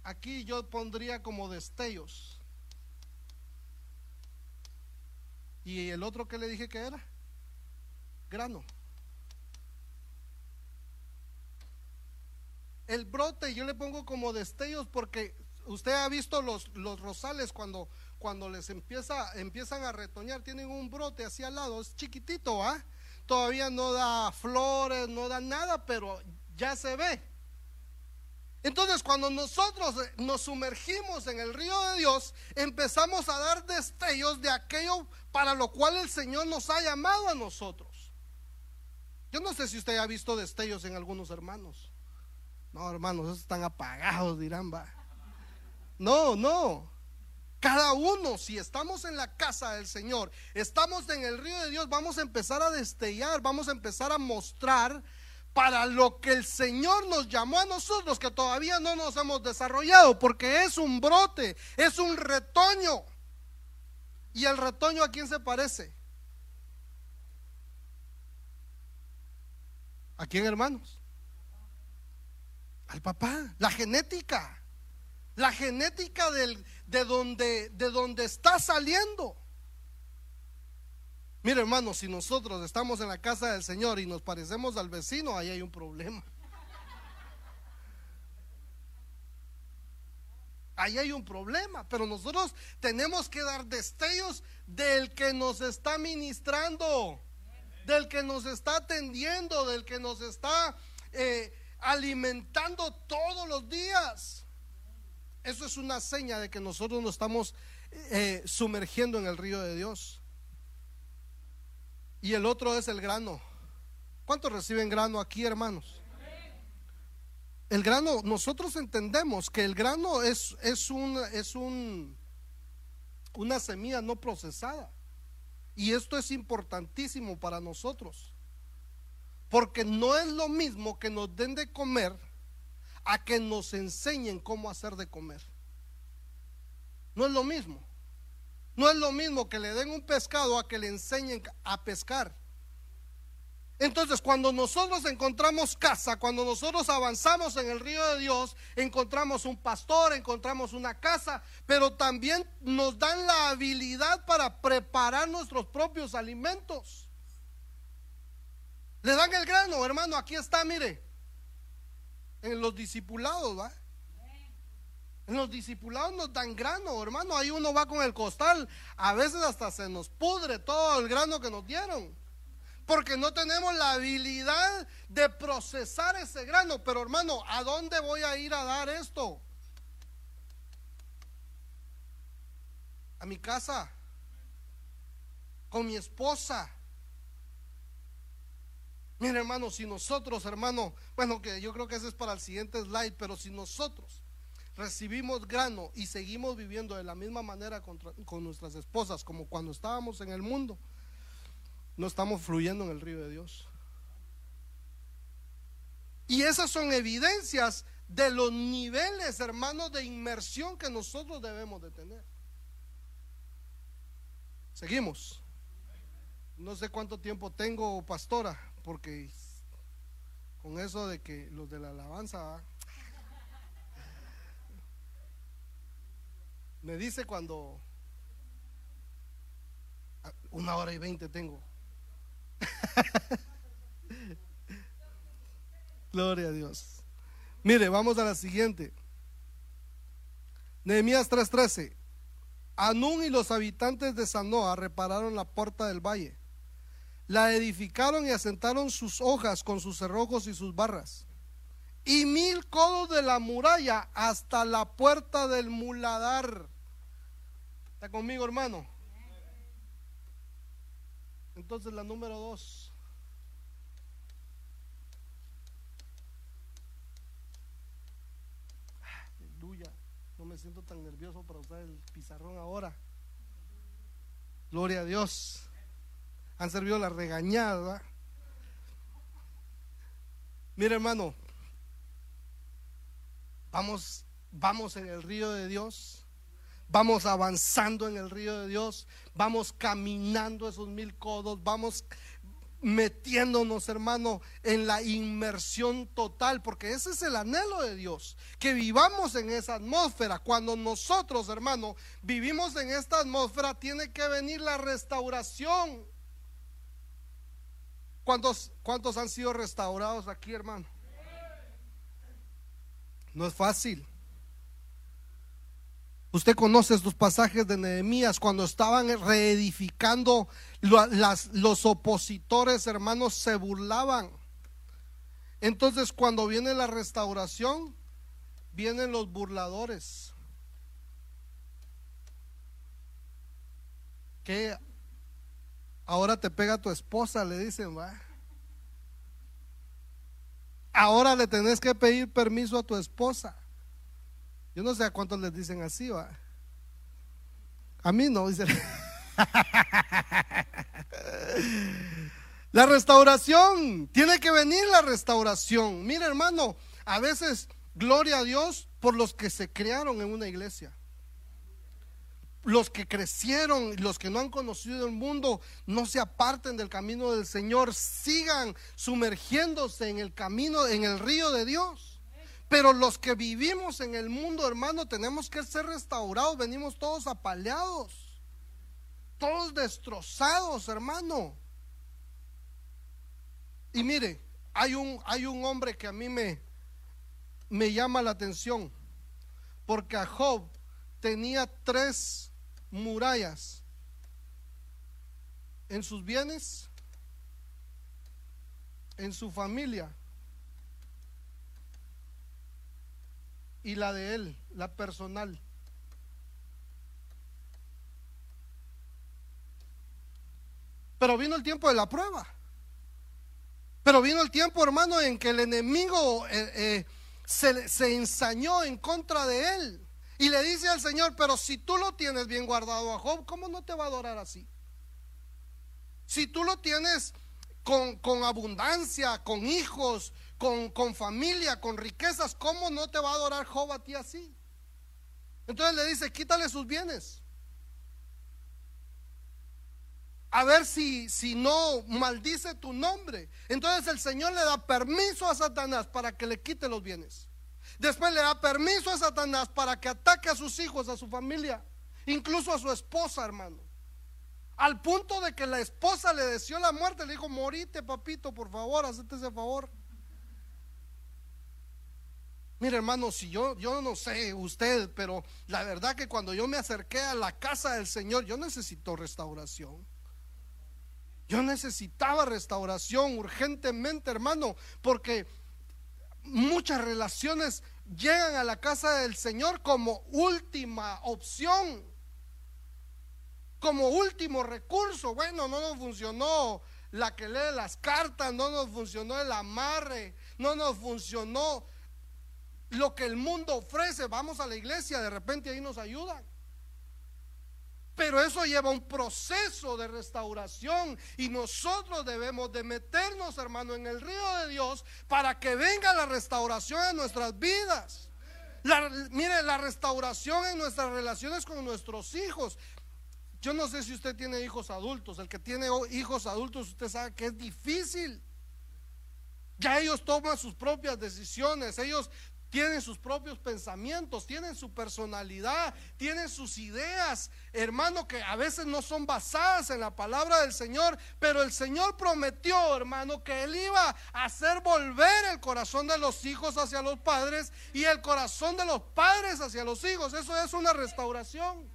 Aquí yo pondría como destellos. ¿Y el otro que le dije que era? Grano. El brote yo le pongo como destellos porque usted ha visto los, los rosales cuando, cuando les empieza, empiezan a retoñar, tienen un brote hacia al lado, es chiquitito, ¿ah? Todavía no da flores, no da nada, pero ya se ve. Entonces cuando nosotros nos sumergimos en el río de Dios, empezamos a dar destellos de aquello para lo cual el Señor nos ha llamado a nosotros. Yo no sé si usted ha visto destellos en algunos hermanos. No, hermanos, esos están apagados, dirán, va. No, no. Cada uno, si estamos en la casa del Señor, estamos en el río de Dios, vamos a empezar a destellar, vamos a empezar a mostrar para lo que el Señor nos llamó a nosotros, que todavía no nos hemos desarrollado, porque es un brote, es un retoño. ¿Y el retoño a quién se parece? ¿A quién, hermanos? Al papá, la genética. La genética del, de, donde, de donde está saliendo. Mire hermano, si nosotros estamos en la casa del Señor y nos parecemos al vecino, ahí hay un problema. Ahí hay un problema, pero nosotros tenemos que dar destellos del que nos está ministrando, del que nos está atendiendo, del que nos está eh, alimentando todos los días. Eso es una seña de que nosotros nos estamos eh, sumergiendo en el río de Dios. Y el otro es el grano. ¿Cuántos reciben grano aquí, hermanos? El grano, nosotros entendemos que el grano es, es, un, es un, una semilla no procesada. Y esto es importantísimo para nosotros. Porque no es lo mismo que nos den de comer a que nos enseñen cómo hacer de comer. No es lo mismo. No es lo mismo que le den un pescado a que le enseñen a pescar. Entonces, cuando nosotros encontramos casa, cuando nosotros avanzamos en el río de Dios, encontramos un pastor, encontramos una casa, pero también nos dan la habilidad para preparar nuestros propios alimentos. Le dan el grano, hermano, aquí está, mire en los discipulados, ¿va? En los discipulados nos dan grano, hermano. Ahí uno va con el costal. A veces hasta se nos pudre todo el grano que nos dieron. Porque no tenemos la habilidad de procesar ese grano. Pero hermano, ¿a dónde voy a ir a dar esto? A mi casa. Con mi esposa. Mira, hermano, si nosotros, hermano, bueno, que yo creo que ese es para el siguiente slide, pero si nosotros recibimos grano y seguimos viviendo de la misma manera con, con nuestras esposas como cuando estábamos en el mundo, no estamos fluyendo en el río de Dios. Y esas son evidencias de los niveles, hermanos, de inmersión que nosotros debemos de tener. Seguimos. No sé cuánto tiempo tengo, pastora porque con eso de que los de la alabanza me dice cuando una hora y veinte tengo. Gloria a Dios. Mire, vamos a la siguiente. Nehemías 3:13. Anún y los habitantes de Sanoa repararon la puerta del valle. La edificaron y asentaron sus hojas con sus cerrojos y sus barras. Y mil codos de la muralla hasta la puerta del muladar. ¿Está conmigo, hermano? Entonces la número dos. Aleluya. No me siento tan nervioso para usar el pizarrón ahora. Gloria a Dios. Han servido la regañada. Mira, hermano. Vamos, vamos en el río de Dios vamos avanzando en el río de Dios, vamos caminando esos mil codos, vamos metiéndonos, hermano, en la inmersión total, porque ese es el anhelo de Dios, que vivamos en esa atmósfera. Cuando nosotros, hermano, vivimos en esta atmósfera, tiene que venir la restauración. ¿Cuántos, cuántos han sido restaurados aquí, hermano? No es fácil. Usted conoce estos pasajes de Nehemías cuando estaban reedificando, los opositores hermanos se burlaban. Entonces cuando viene la restauración, vienen los burladores. Que ahora te pega tu esposa, le dicen, va. Ahora le tenés que pedir permiso a tu esposa. Yo no sé a cuántos les dicen así, va. A mí no, dice. La restauración, tiene que venir la restauración. Mira, hermano, a veces, gloria a Dios por los que se crearon en una iglesia. Los que crecieron, los que no han conocido el mundo, no se aparten del camino del Señor, sigan sumergiéndose en el camino, en el río de Dios. Pero los que vivimos en el mundo, hermano, tenemos que ser restaurados. Venimos todos apaleados, todos destrozados, hermano. Y mire, hay un, hay un hombre que a mí me, me llama la atención, porque a Job tenía tres murallas en sus bienes, en su familia y la de él, la personal. Pero vino el tiempo de la prueba. Pero vino el tiempo, hermano, en que el enemigo eh, eh, se, se ensañó en contra de él. Y le dice al Señor, pero si tú lo tienes bien guardado a Job, ¿cómo no te va a adorar así? Si tú lo tienes con, con abundancia, con hijos, con, familia, con riquezas, ¿cómo no te va a adorar Job a ti así? Entonces le dice, quítale sus bienes. A ver si, si no maldice tu nombre. Entonces el Señor le da permiso a Satanás para que le quite los bienes. Después le da permiso a Satanás para que ataque a sus hijos, a su familia, incluso a su esposa, hermano. Al punto de que la esposa le deseó la muerte, le dijo, morite, papito, por favor, hazte ese favor. Mire, hermano, si yo, yo no sé usted, pero la verdad que cuando yo me acerqué a la casa del Señor, yo necesito restauración. Yo necesitaba restauración urgentemente, hermano, porque muchas relaciones llegan a la casa del Señor como última opción, como último recurso. Bueno, no nos funcionó la que lee las cartas, no nos funcionó el amarre, no nos funcionó lo que el mundo ofrece, vamos a la iglesia, de repente ahí nos ayudan. Pero eso lleva un proceso de restauración y nosotros debemos de meternos, hermano, en el río de Dios para que venga la restauración en nuestras vidas. mire, la restauración en nuestras relaciones con nuestros hijos. Yo no sé si usted tiene hijos adultos. El que tiene hijos adultos, usted sabe que es difícil. Ya ellos toman sus propias decisiones. Ellos tienen sus propios pensamientos, tienen su personalidad, tienen sus ideas, hermano, que a veces no son basadas en la palabra del Señor, pero el Señor prometió, hermano, que Él iba a hacer volver el corazón de los hijos hacia los padres y el corazón de los padres hacia los hijos. Eso es una restauración.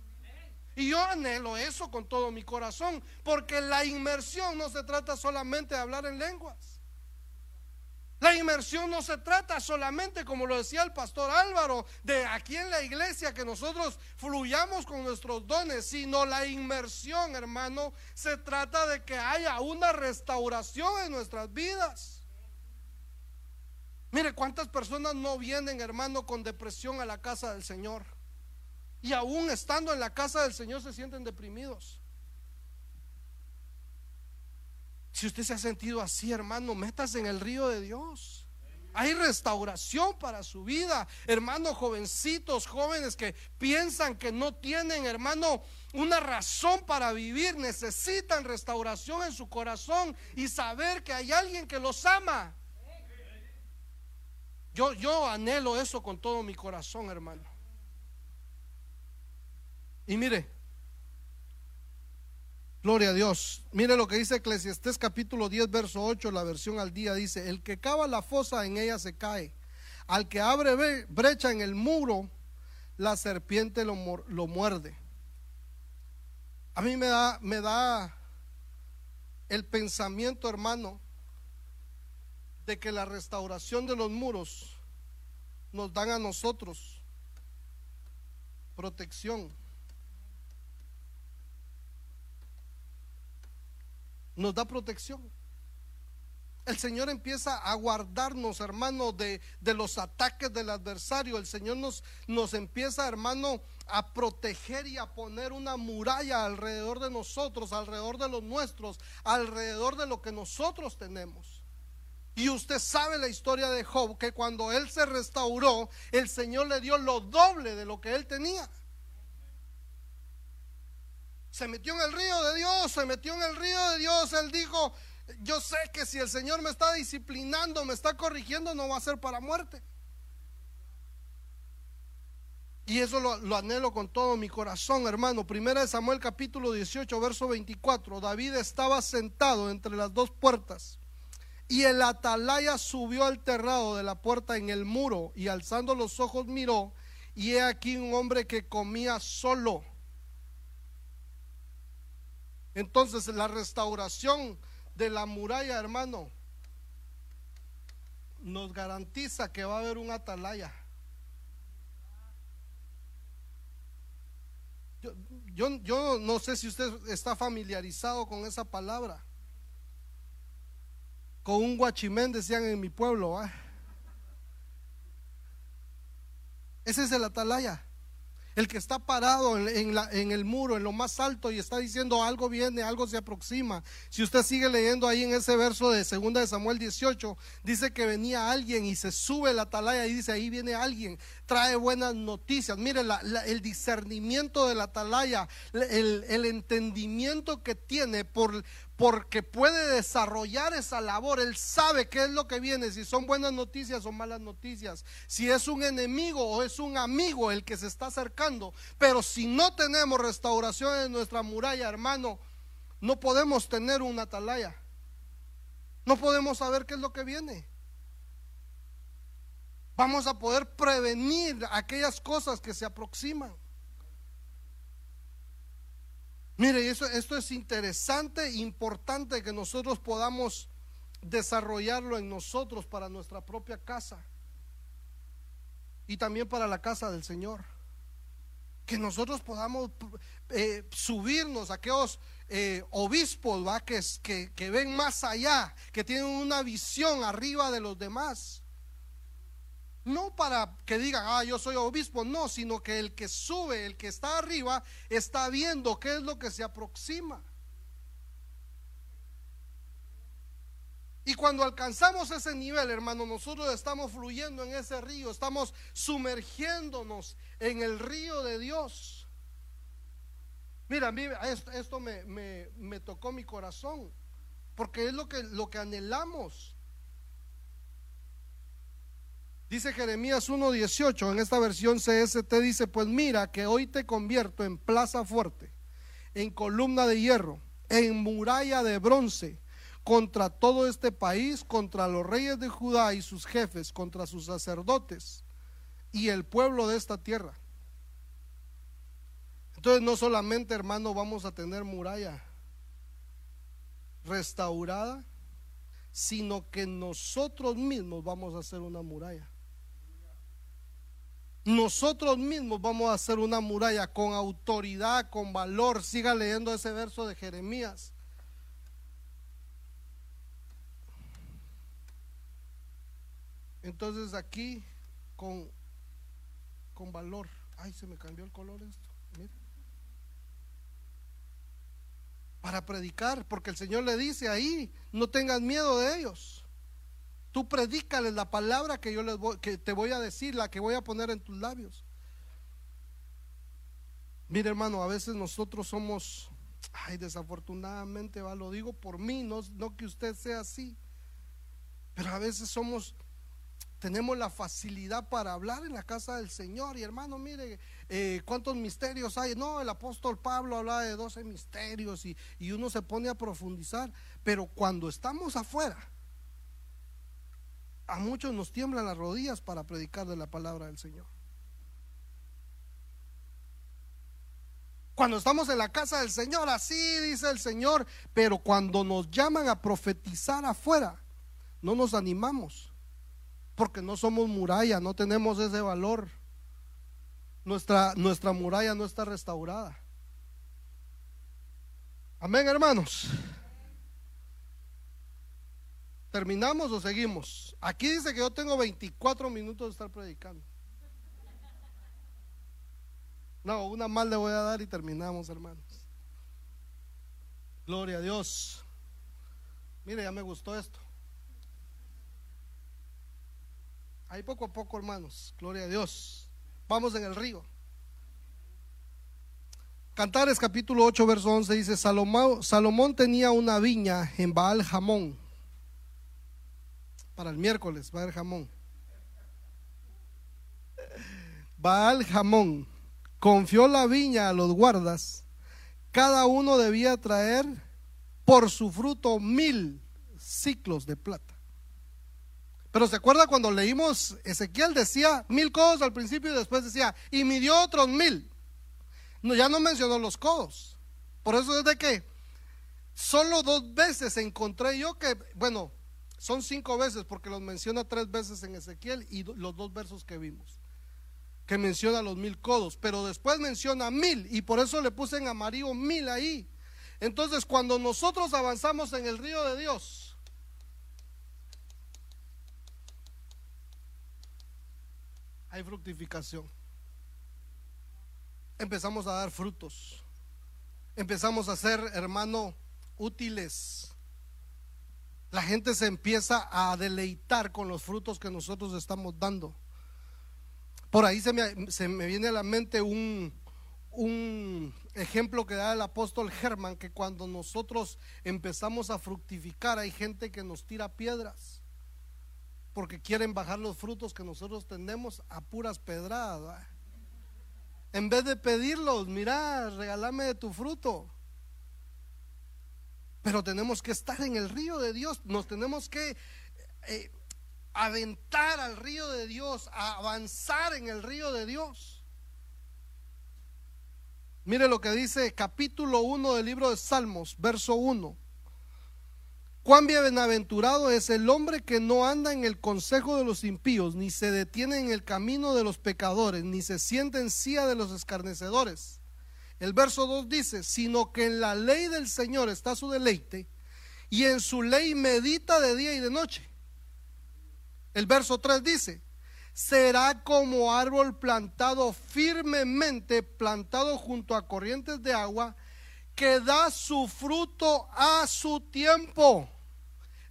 Y yo anhelo eso con todo mi corazón, porque la inmersión no se trata solamente de hablar en lenguas. La inmersión no se trata solamente, como lo decía el pastor Álvaro, de aquí en la iglesia que nosotros fluyamos con nuestros dones, sino la inmersión, hermano, se trata de que haya una restauración en nuestras vidas. Mire cuántas personas no vienen, hermano, con depresión a la casa del Señor. Y aún estando en la casa del Señor se sienten deprimidos. Si usted se ha sentido así, hermano, métase en el río de Dios. Hay restauración para su vida. Hermanos jovencitos, jóvenes que piensan que no tienen, hermano, una razón para vivir, necesitan restauración en su corazón y saber que hay alguien que los ama. Yo, yo anhelo eso con todo mi corazón, hermano. Y mire, Gloria a Dios. Mire lo que dice Eclesiastés capítulo 10, verso 8, la versión al día dice, el que cava la fosa en ella se cae. Al que abre brecha en el muro, la serpiente lo, lo muerde. A mí me da, me da el pensamiento, hermano, de que la restauración de los muros nos dan a nosotros protección nos da protección. El Señor empieza a guardarnos, hermano, de, de, los ataques del adversario. El Señor nos, nos empieza, hermano, a proteger y a poner una muralla alrededor de nosotros, alrededor de los nuestros, alrededor de lo que nosotros tenemos. Y usted sabe la historia de Job, que cuando él se restauró, el Señor le dio lo doble de lo que él tenía. Se metió en el río de Dios, se metió en el río de Dios. Él dijo, yo sé que si el Señor me está disciplinando, me está corrigiendo, no va a ser para muerte. Y eso lo, anhelo con todo mi corazón, hermano. Primera de Samuel capítulo 18, verso 24. David estaba sentado entre las dos puertas. Y el atalaya subió al terrado de la puerta en el muro y alzando los ojos miró. Y he aquí un hombre que comía solo entonces la restauración de la muralla, hermano, nos garantiza que va a haber un atalaya. Yo, yo, no sé si usted está familiarizado con esa palabra. Con un guachimén decían en mi pueblo. Ese es el atalaya el que está parado en, la, en, el muro, en lo más alto, y está diciendo algo viene, algo se aproxima. Si usted sigue leyendo ahí en ese verso de 2 de Samuel 18, dice que venía alguien y se sube la atalaya y dice, ahí viene alguien, trae buenas noticias. Mire, el discernimiento de la atalaya, el, el entendimiento que tiene por, porque puede desarrollar esa labor. Él sabe qué es lo que viene, si son buenas noticias o malas noticias, si es un enemigo o es un amigo el que se está acercando. Pero si no tenemos restauración en nuestra muralla, hermano, no podemos tener una atalaya. No podemos saber qué es lo que viene. Vamos a poder prevenir aquellas cosas que se aproximan. Mire, eso, esto es interesante importante que nosotros podamos desarrollarlo en nosotros para nuestra propia casa y también para la casa del Señor. Que nosotros podamos eh, subirnos a aquellos eh, obispos que, que ven más allá, que tienen una visión arriba de los demás. No para que digan, ah, yo soy obispo, no, sino que el que sube, el que está arriba, está viendo qué es lo que se aproxima. Y cuando alcanzamos ese nivel, hermano, nosotros estamos fluyendo en ese río, estamos sumergiéndonos en el río de Dios. Mira, esto, me, me, tocó mi corazón, porque es lo que, lo que anhelamos Dice Jeremías 1.18, en esta versión CST dice, pues mira que hoy te convierto en plaza fuerte, en columna de hierro, en muralla de bronce, contra todo este país, contra los reyes de Judá y sus jefes, contra sus sacerdotes y el pueblo de esta tierra. Entonces no solamente, hermano, vamos a tener muralla restaurada, sino que nosotros mismos vamos a hacer una muralla. Nosotros mismos vamos a hacer una muralla con autoridad, con valor. Siga leyendo ese verso de Jeremías. Entonces aquí con, con valor. Ay, se me cambió el color esto. Para predicar, porque el Señor le dice ahí, no tengas miedo de ellos. Tú predícales la palabra que yo les voy, que te voy a decir, la que voy a poner en tus labios. Mire, hermano, a veces nosotros somos, ay, desafortunadamente, va, lo digo por mí, no, no que usted sea así, pero a veces somos tenemos la facilidad para hablar en la casa del Señor. Y hermano, mire, eh, cuántos misterios hay. No, el apóstol Pablo habla de 12 misterios y, y uno se pone a profundizar. Pero cuando estamos afuera, a muchos nos tiemblan las rodillas para predicar de la palabra del Señor. Cuando estamos en la casa del Señor, así dice el Señor, pero cuando nos llaman a profetizar afuera, no nos animamos porque no somos muralla, no tenemos ese valor. Nuestra, nuestra muralla no está restaurada. Amén, hermanos. ¿Terminamos o seguimos? Aquí dice que yo tengo 24 minutos de estar predicando. No, una más le voy a dar y terminamos, hermanos. Gloria a Dios. Mire, ya me gustó esto. Ahí poco a poco, hermanos. Gloria a Dios. Vamos en el río. Cantares capítulo 8, verso 11 dice, Salomón, Salomón tenía una viña en Baal Jamón. Para el miércoles, Baal Jamón. Baal Jamón confió la viña a los guardas. Cada uno debía traer por su fruto mil ciclos de plata. Pero se acuerda cuando leímos, Ezequiel decía mil codos al principio y después decía, y midió otros mil. No, ya no mencionó los codos. Por eso es de que solo dos veces encontré yo que, bueno, son cinco veces porque los menciona tres veces en Ezequiel y los dos versos que vimos, que menciona los mil codos, pero después menciona mil y por eso le puse en amarillo mil ahí. Entonces, cuando nosotros avanzamos en el río de Dios, hay fructificación. Empezamos a dar frutos. Empezamos a ser, hermano, útiles. La gente se empieza a deleitar con los frutos que nosotros estamos dando. Por ahí se me, se me viene a la mente un, un ejemplo que da el apóstol Germán, que cuando nosotros empezamos a fructificar hay gente que nos tira piedras porque quieren bajar los frutos que nosotros tenemos a puras pedradas. En vez de pedirlos, mira, regálame de tu fruto. Pero tenemos que estar en el río de Dios, nos tenemos que eh, aventar al río de Dios, avanzar en el río de Dios. Mire lo que dice capítulo 1 del libro de Salmos, verso 1. Cuán bienaventurado es el hombre que no anda en el consejo de los impíos, ni se detiene en el camino de los pecadores, ni se siente en silla de los escarnecedores. El verso 2 dice, sino que en la ley del Señor está su deleite, y en su ley medita de día y de noche. El verso 3 dice, será como árbol plantado firmemente, plantado junto a corrientes de agua, que da su fruto a su tiempo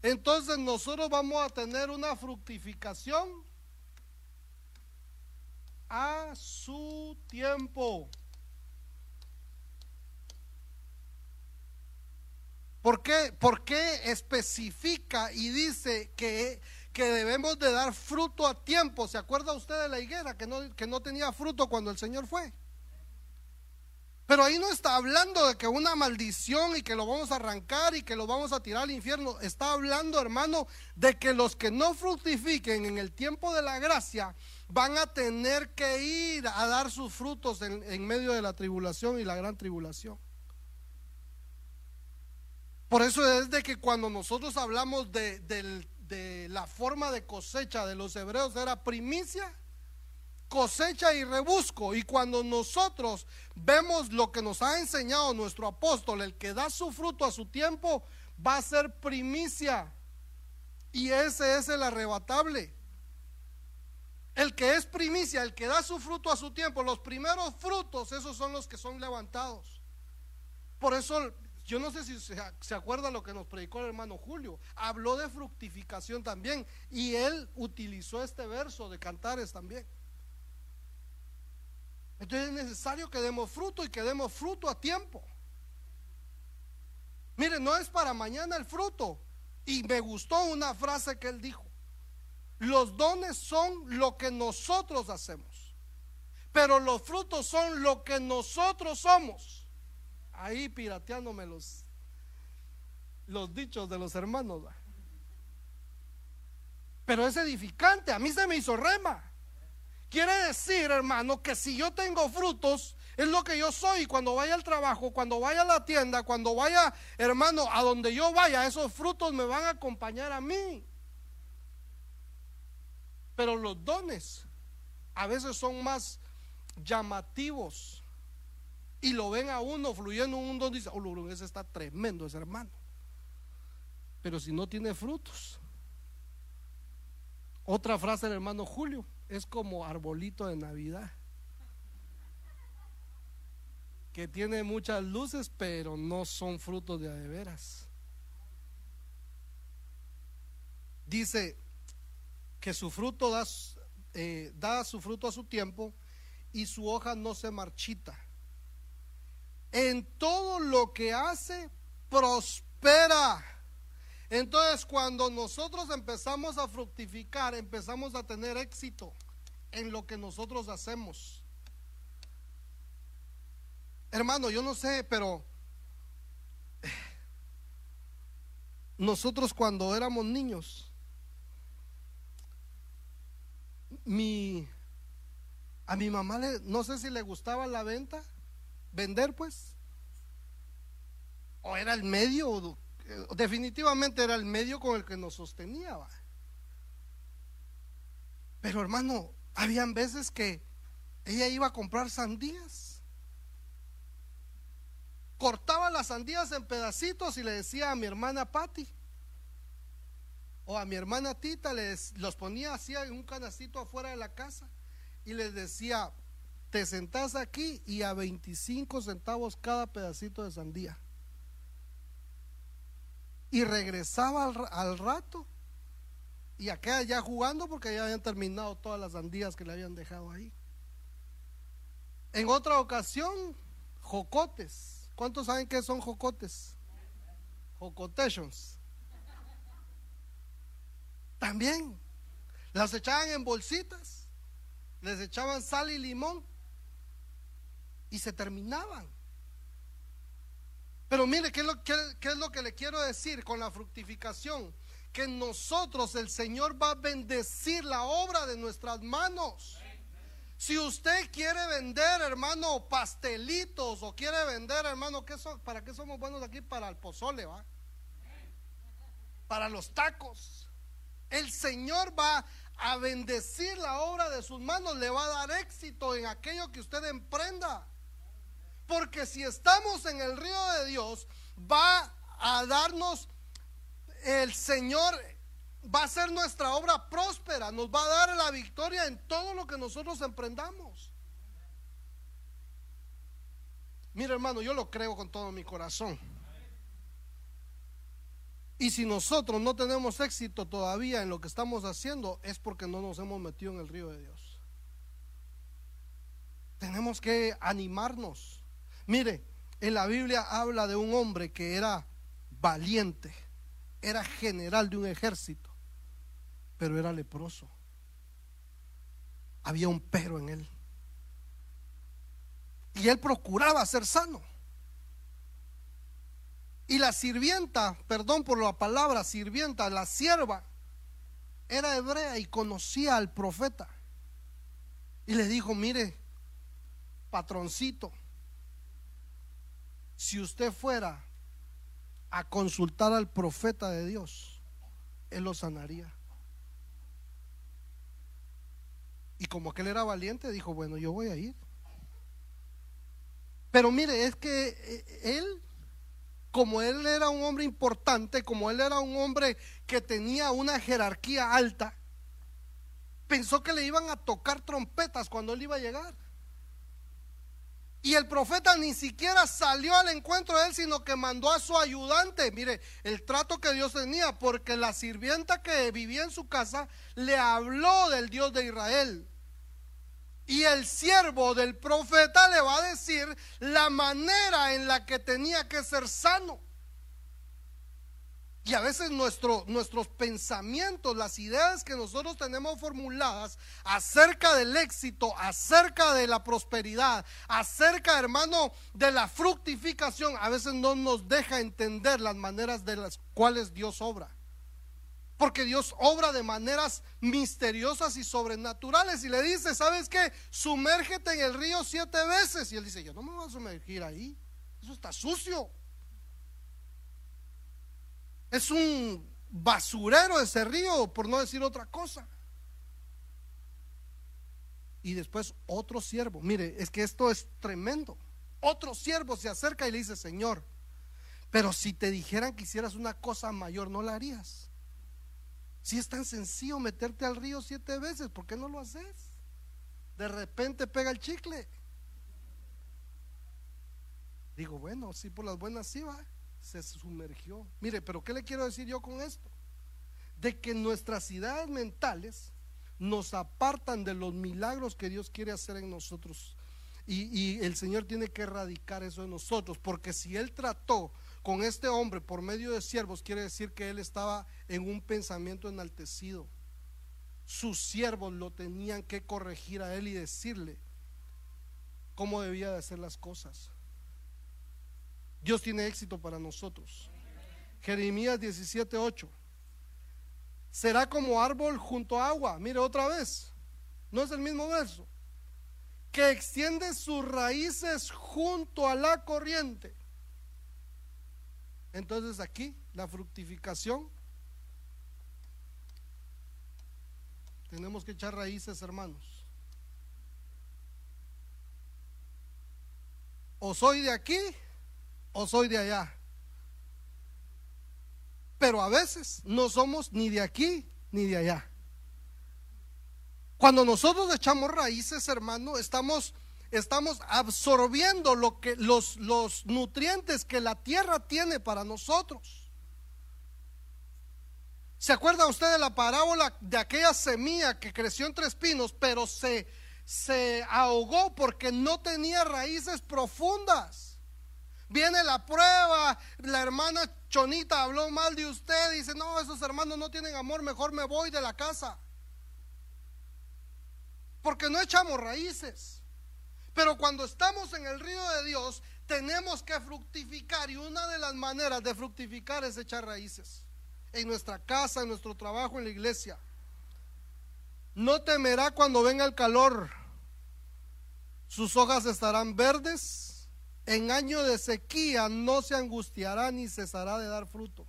entonces nosotros vamos a tener una fructificación a su tiempo. ¿Por qué? ¿Por qué especifica y dice que, que debemos de dar fruto a tiempo. ¿Se acuerda usted de la higuera que no, que no tenía fruto cuando el Señor fue? Pero ahí no está hablando de que una maldición y que lo vamos a arrancar y que lo vamos a tirar al infierno. Está hablando, hermano, de que los que no fructifiquen en el tiempo de la gracia van a tener que ir a dar sus frutos en, medio de la tribulación y la gran tribulación. Por eso es de que cuando nosotros hablamos de, de la forma de cosecha de los hebreos era primicia cosecha y rebusco. Y cuando nosotros vemos lo que nos ha enseñado nuestro apóstol, el que da su fruto a su tiempo, va a ser primicia. Y ese es el arrebatable. El que es primicia, el que da su fruto a su tiempo, los primeros frutos, esos son los que son levantados. Por eso, yo no sé si se, acuerda lo que nos predicó el hermano Julio. Habló de fructificación también. Y él utilizó este verso de cantares también. Entonces es necesario que demos fruto y que demos fruto a tiempo. Mire, no es para mañana el fruto. Y me gustó una frase que él dijo. Los dones son lo que nosotros hacemos. Pero los frutos son lo que nosotros somos. Ahí pirateándome los, los dichos de los hermanos. Pero es edificante. A mí se me hizo rema. Quiere decir, hermano, que si yo tengo frutos, es lo que yo soy. Cuando vaya al trabajo, cuando vaya a la tienda, cuando vaya, hermano, a donde yo vaya, esos frutos me van a acompañar a mí. Pero los dones a veces son más llamativos. Y lo ven a uno fluyendo un don dice, oh, ese está tremendo ese hermano. Pero si no tiene frutos. Otra frase del hermano Julio es como arbolito de Navidad. Que tiene muchas luces, pero no son frutos de veras. Dice que su fruto eh, da su fruto a su tiempo y su hoja no se marchita. En todo lo que hace, prospera. Entonces, cuando nosotros empezamos a fructificar, empezamos a tener éxito en lo que nosotros hacemos. Hermano, yo no sé, pero nosotros cuando éramos niños, mi a mi mamá le, no sé si le gustaba la venta, vender pues, o era el medio definitivamente era el medio con el que nos sostenía. Pero hermano, habían veces que ella iba a comprar sandías. Cortaba las sandías en pedacitos y le decía a mi hermana Patty o a mi hermana Tita, les, los ponía así en un canastito afuera de la casa y les decía, te sentás aquí y a 25 centavos cada pedacito de sandía y regresaba al, rato y aquella ya jugando porque ya habían terminado todas las sandías que le habían dejado ahí. En otra ocasión, jocotes. ¿Cuántos saben qué son jocotes? Jocotations. También las echaban en bolsitas, les echaban sal y limón y se terminaban. Pero mire, ¿qué es, lo, es lo que le quiero decir con la fructificación? Que nosotros, el Señor va a bendecir la obra de nuestras manos. Si usted quiere vender, hermano, pastelitos o quiere vender, hermano, ¿qué ¿para qué somos buenos aquí? Para el pozole, ¿va? Para los tacos. El Señor va a bendecir la obra de sus manos, le va a dar éxito en aquello que usted emprenda. Porque si estamos en el río de Dios, va a darnos el Señor, va a ser nuestra obra próspera, nos va a dar la victoria en todo lo que nosotros emprendamos. Mira hermano, yo lo creo con todo mi corazón. Y si nosotros no tenemos éxito todavía en lo que estamos haciendo, es porque no nos hemos metido en el río de Dios. Tenemos que animarnos. Mire, en la Biblia habla de un hombre que era valiente, era general de un ejército. pero era leproso. Había un pero en él. Y él procuraba ser sano. Y la sirvienta, perdón por la palabra sirvienta, la sierva, era hebrea y conocía al profeta. Y le dijo, mire, patroncito, si usted fuera a consultar al profeta de Dios, él lo sanaría. Y como que él era valiente, dijo, bueno, yo voy a ir. Pero mire, es que eh, él, como él era un hombre importante, como él era un hombre que tenía una jerarquía alta, pensó que le iban a tocar trompetas cuando él iba a llegar. Y el profeta ni siquiera salió al encuentro de él, sino que mandó a su ayudante. Mire, el trato que Dios tenía, porque la sirvienta que vivía en su casa le habló del Dios de Israel. Y el siervo del profeta le va a decir la manera en la que tenía que ser sano. Y a veces nuestros pensamientos, las ideas que nosotros tenemos formuladas acerca del éxito, acerca de la prosperidad, acerca, hermano, de la fructificación, a veces no nos deja entender las maneras de las cuales Dios obra. Porque Dios obra de maneras misteriosas y sobrenaturales. Y le dice, ¿sabes qué? Sumérgete en el río siete veces. Y él dice, yo no me voy a sumergir ahí. Eso está sucio. Es un basurero ese río, por no decir otra cosa. Y después otro siervo, mire, es que esto es tremendo. Otro siervo se acerca y le dice, Señor, pero si te dijeran que hicieras una cosa mayor, ¿no la harías? Si es tan sencillo meterte al río siete veces, ¿por qué no lo haces? De repente pega el chicle. Digo, bueno, si por las buenas sí va se sumergió. Mire, pero ¿qué le quiero decir yo con esto? De que nuestras ideas mentales nos apartan de los milagros que Dios quiere hacer en nosotros. Y, el Señor tiene que erradicar eso en nosotros, porque si Él trató con este hombre por medio de siervos, quiere decir que Él estaba en un pensamiento enaltecido. Sus siervos lo tenían que corregir a Él y decirle cómo debía de hacer las cosas. Dios tiene éxito para nosotros. Jeremías 17:8. Será como árbol junto a agua. Mire otra vez. No es el mismo verso. Que extiende sus raíces junto a la corriente. Entonces aquí la fructificación. Tenemos que echar raíces, hermanos. O soy de aquí o soy de allá. Pero a veces no somos ni de aquí ni de allá. Cuando nosotros echamos raíces, hermano, estamos, estamos absorbiendo lo que, los, los nutrientes que la tierra tiene para nosotros. ¿Se acuerda usted de la parábola de aquella semilla que creció entre espinos, pero se, se ahogó porque no tenía raíces profundas? Viene la prueba, la hermana Chonita habló mal de usted, dice, no, esos hermanos no tienen amor, mejor me voy de la casa. Porque no echamos raíces. Pero cuando estamos en el río de Dios, tenemos que fructificar y una de las maneras de fructificar es echar raíces. En nuestra casa, en nuestro trabajo, en la iglesia. No temerá cuando venga el calor. Sus hojas estarán verdes en año de sequía no se angustiará ni cesará de dar fruto.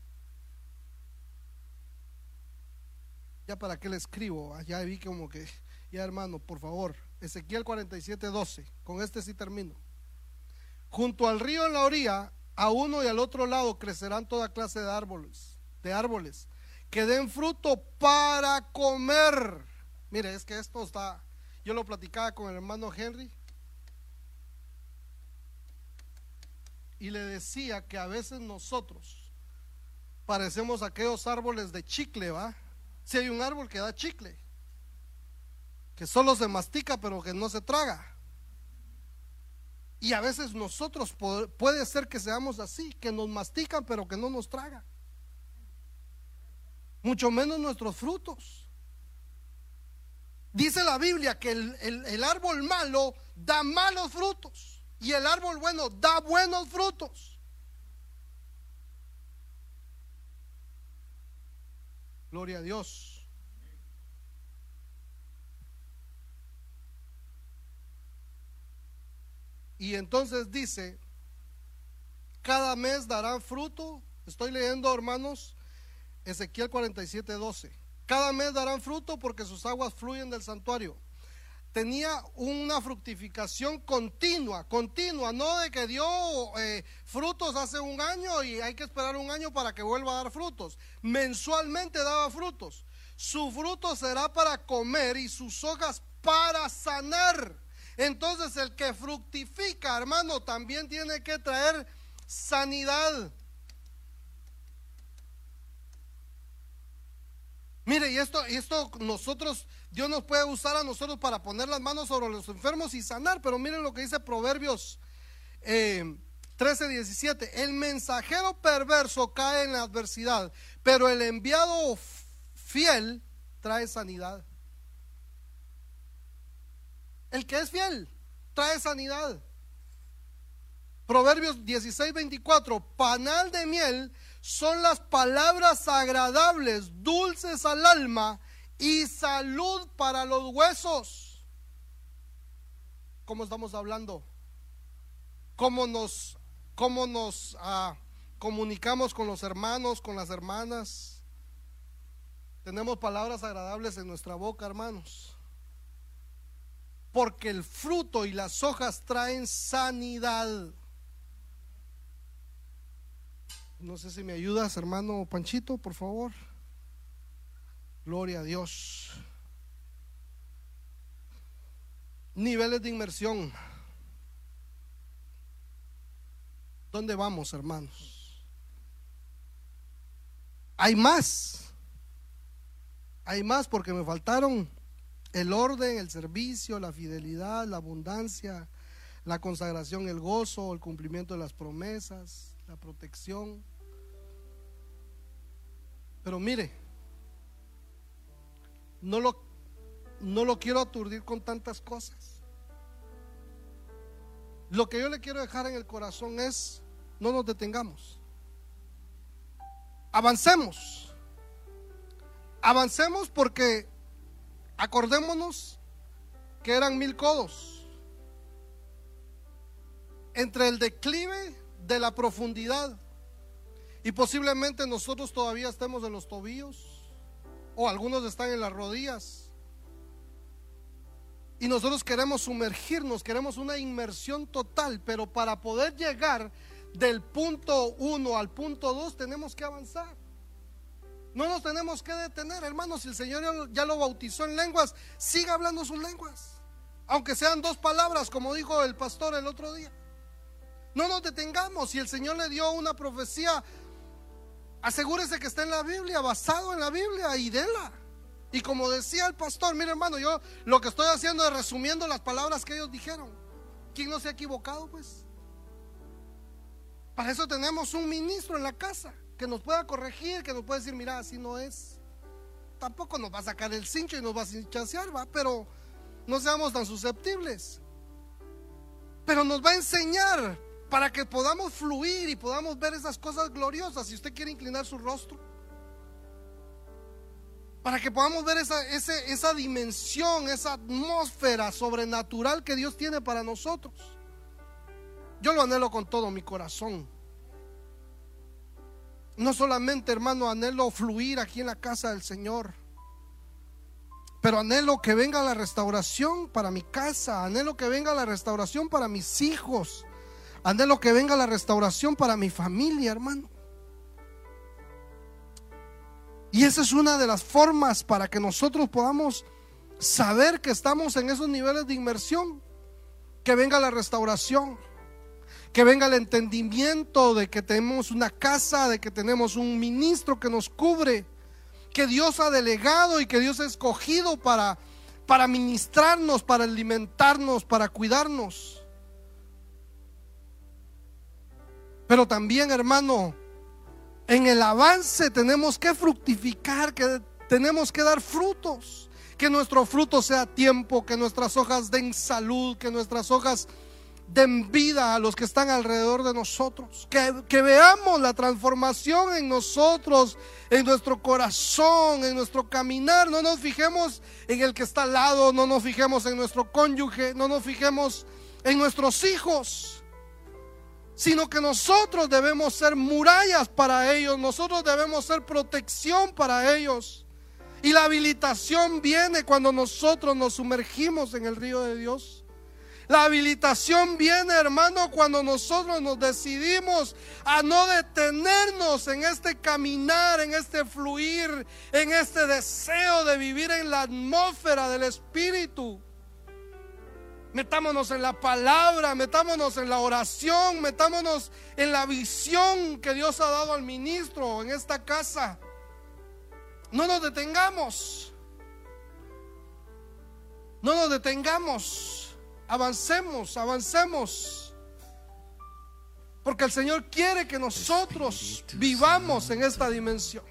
Ya para qué le escribo, ah, ya vi como que, ya hermano, por favor, Ezequiel 47, 12, con este sí termino. Junto al río en la orilla, a uno y al otro lado crecerán toda clase de árboles, de árboles, que den fruto para comer. Mire, es que esto está, yo lo platicaba con el hermano Henry, y le decía que a veces nosotros parecemos aquellos árboles de chicle, ¿va? Si hay un árbol que da chicle, que solo se mastica pero que no se traga. Y a veces nosotros puede ser que seamos así, que nos mastican pero que no nos tragan. Mucho menos nuestros frutos. Dice la Biblia que el, el árbol malo da malos frutos y el árbol bueno da buenos frutos. Gloria a Dios. Y entonces dice, cada mes darán fruto. Estoy leyendo, hermanos, Ezequiel 47, 12. Cada mes darán fruto porque sus aguas fluyen del santuario. Tenía una fructificación continua, continua, no de que dio eh, frutos hace un año y hay que esperar un año para que vuelva a dar frutos. Mensualmente daba frutos. Su fruto será para comer y sus hojas para sanar. Entonces el que fructifica, hermano, también tiene que traer sanidad. Mire, y esto, y esto nosotros, Dios nos puede usar a nosotros para poner las manos sobre los enfermos y sanar, pero miren lo que dice Proverbios 13, 17. El mensajero perverso cae en la adversidad, pero el enviado fiel trae sanidad. El que es fiel trae sanidad. Proverbios 16, 24. Panal de miel son las palabras agradables, dulces al alma y salud para los huesos. ¿Cómo estamos hablando? ¿Cómo nos, cómo nos ah, comunicamos con los hermanos, con las hermanas? Tenemos palabras agradables en nuestra boca, hermanos porque el fruto y las hojas traen sanidad. No sé si me ayudas, hermano Panchito, por favor. Gloria a Dios. Niveles de inmersión. ¿Dónde vamos, hermanos? Hay más. Hay más porque me faltaron el orden, el servicio, la fidelidad, la abundancia, la consagración, el gozo, el cumplimiento de las promesas, la protección. Pero mire, no lo, no lo quiero aturdir con tantas cosas. Lo que yo le quiero dejar en el corazón es, no nos detengamos. Avancemos. Avancemos porque Acordémonos que eran mil codos entre el declive de la profundidad y posiblemente nosotros todavía estemos en los tobillos o algunos están en las rodillas. Y nosotros queremos sumergirnos, queremos una inmersión total, pero para poder llegar del punto uno al punto dos tenemos que avanzar. No nos tenemos que detener, hermanos. Si el Señor ya lo bautizó en lenguas, siga hablando sus lenguas. Aunque sean dos palabras, como dijo el pastor el otro día. No nos detengamos. Si el Señor le dio una profecía, asegúrese que está en la Biblia, basado en la Biblia y déla. Y como decía el pastor, mire hermano, yo lo que estoy haciendo es resumiendo las palabras que ellos dijeron. ¿Quién no se ha equivocado, pues? Para eso tenemos un ministro en la casa que nos pueda corregir, que nos pueda decir, mira, así no es. Tampoco nos va a sacar el cincho y nos va a hinchasear, va, pero no seamos tan susceptibles. Pero nos va a enseñar para que podamos fluir y podamos ver esas cosas gloriosas. Si usted quiere inclinar su rostro, para que podamos ver esa, esa dimensión, esa atmósfera sobrenatural que Dios tiene para nosotros. Yo lo anhelo con todo mi corazón. No solamente, hermano, anhelo fluir aquí en la casa del Señor, pero anhelo que venga la restauración para mi casa, anhelo que venga la restauración para mis hijos, anhelo que venga la restauración para mi familia, hermano. Y esa es una de las formas para que nosotros podamos saber que estamos en esos niveles de inmersión, que venga la restauración que venga el entendimiento de que tenemos una casa, de que tenemos un ministro que nos cubre, que Dios ha delegado y que Dios ha escogido para, para ministrarnos, para alimentarnos, para cuidarnos. Pero también, hermano, en el avance tenemos que fructificar, que tenemos que dar frutos, Que nuestro fruto sea tiempo, que nuestras hojas den salud, que nuestras hojas den vida a los que están alrededor de nosotros. Que, que, veamos la transformación en nosotros, en nuestro corazón, en nuestro caminar. No nos fijemos en el que está al lado, no nos fijemos en nuestro cónyuge, no nos fijemos en nuestros hijos. Sino que nosotros debemos ser murallas para ellos, nosotros debemos ser protección para ellos. Y la habilitación viene cuando nosotros nos sumergimos en el río de Dios. La habilitación viene, hermano, cuando nosotros nos decidimos a no detenernos en este caminar, en este fluir, en este deseo de vivir en la atmósfera del Espíritu. Metámonos en la palabra, metámonos en la oración, metámonos en la visión que Dios ha dado al ministro en esta casa. No nos detengamos. No nos detengamos. Avancemos, avancemos. Porque el Señor quiere que nosotros vivamos en esta dimensión.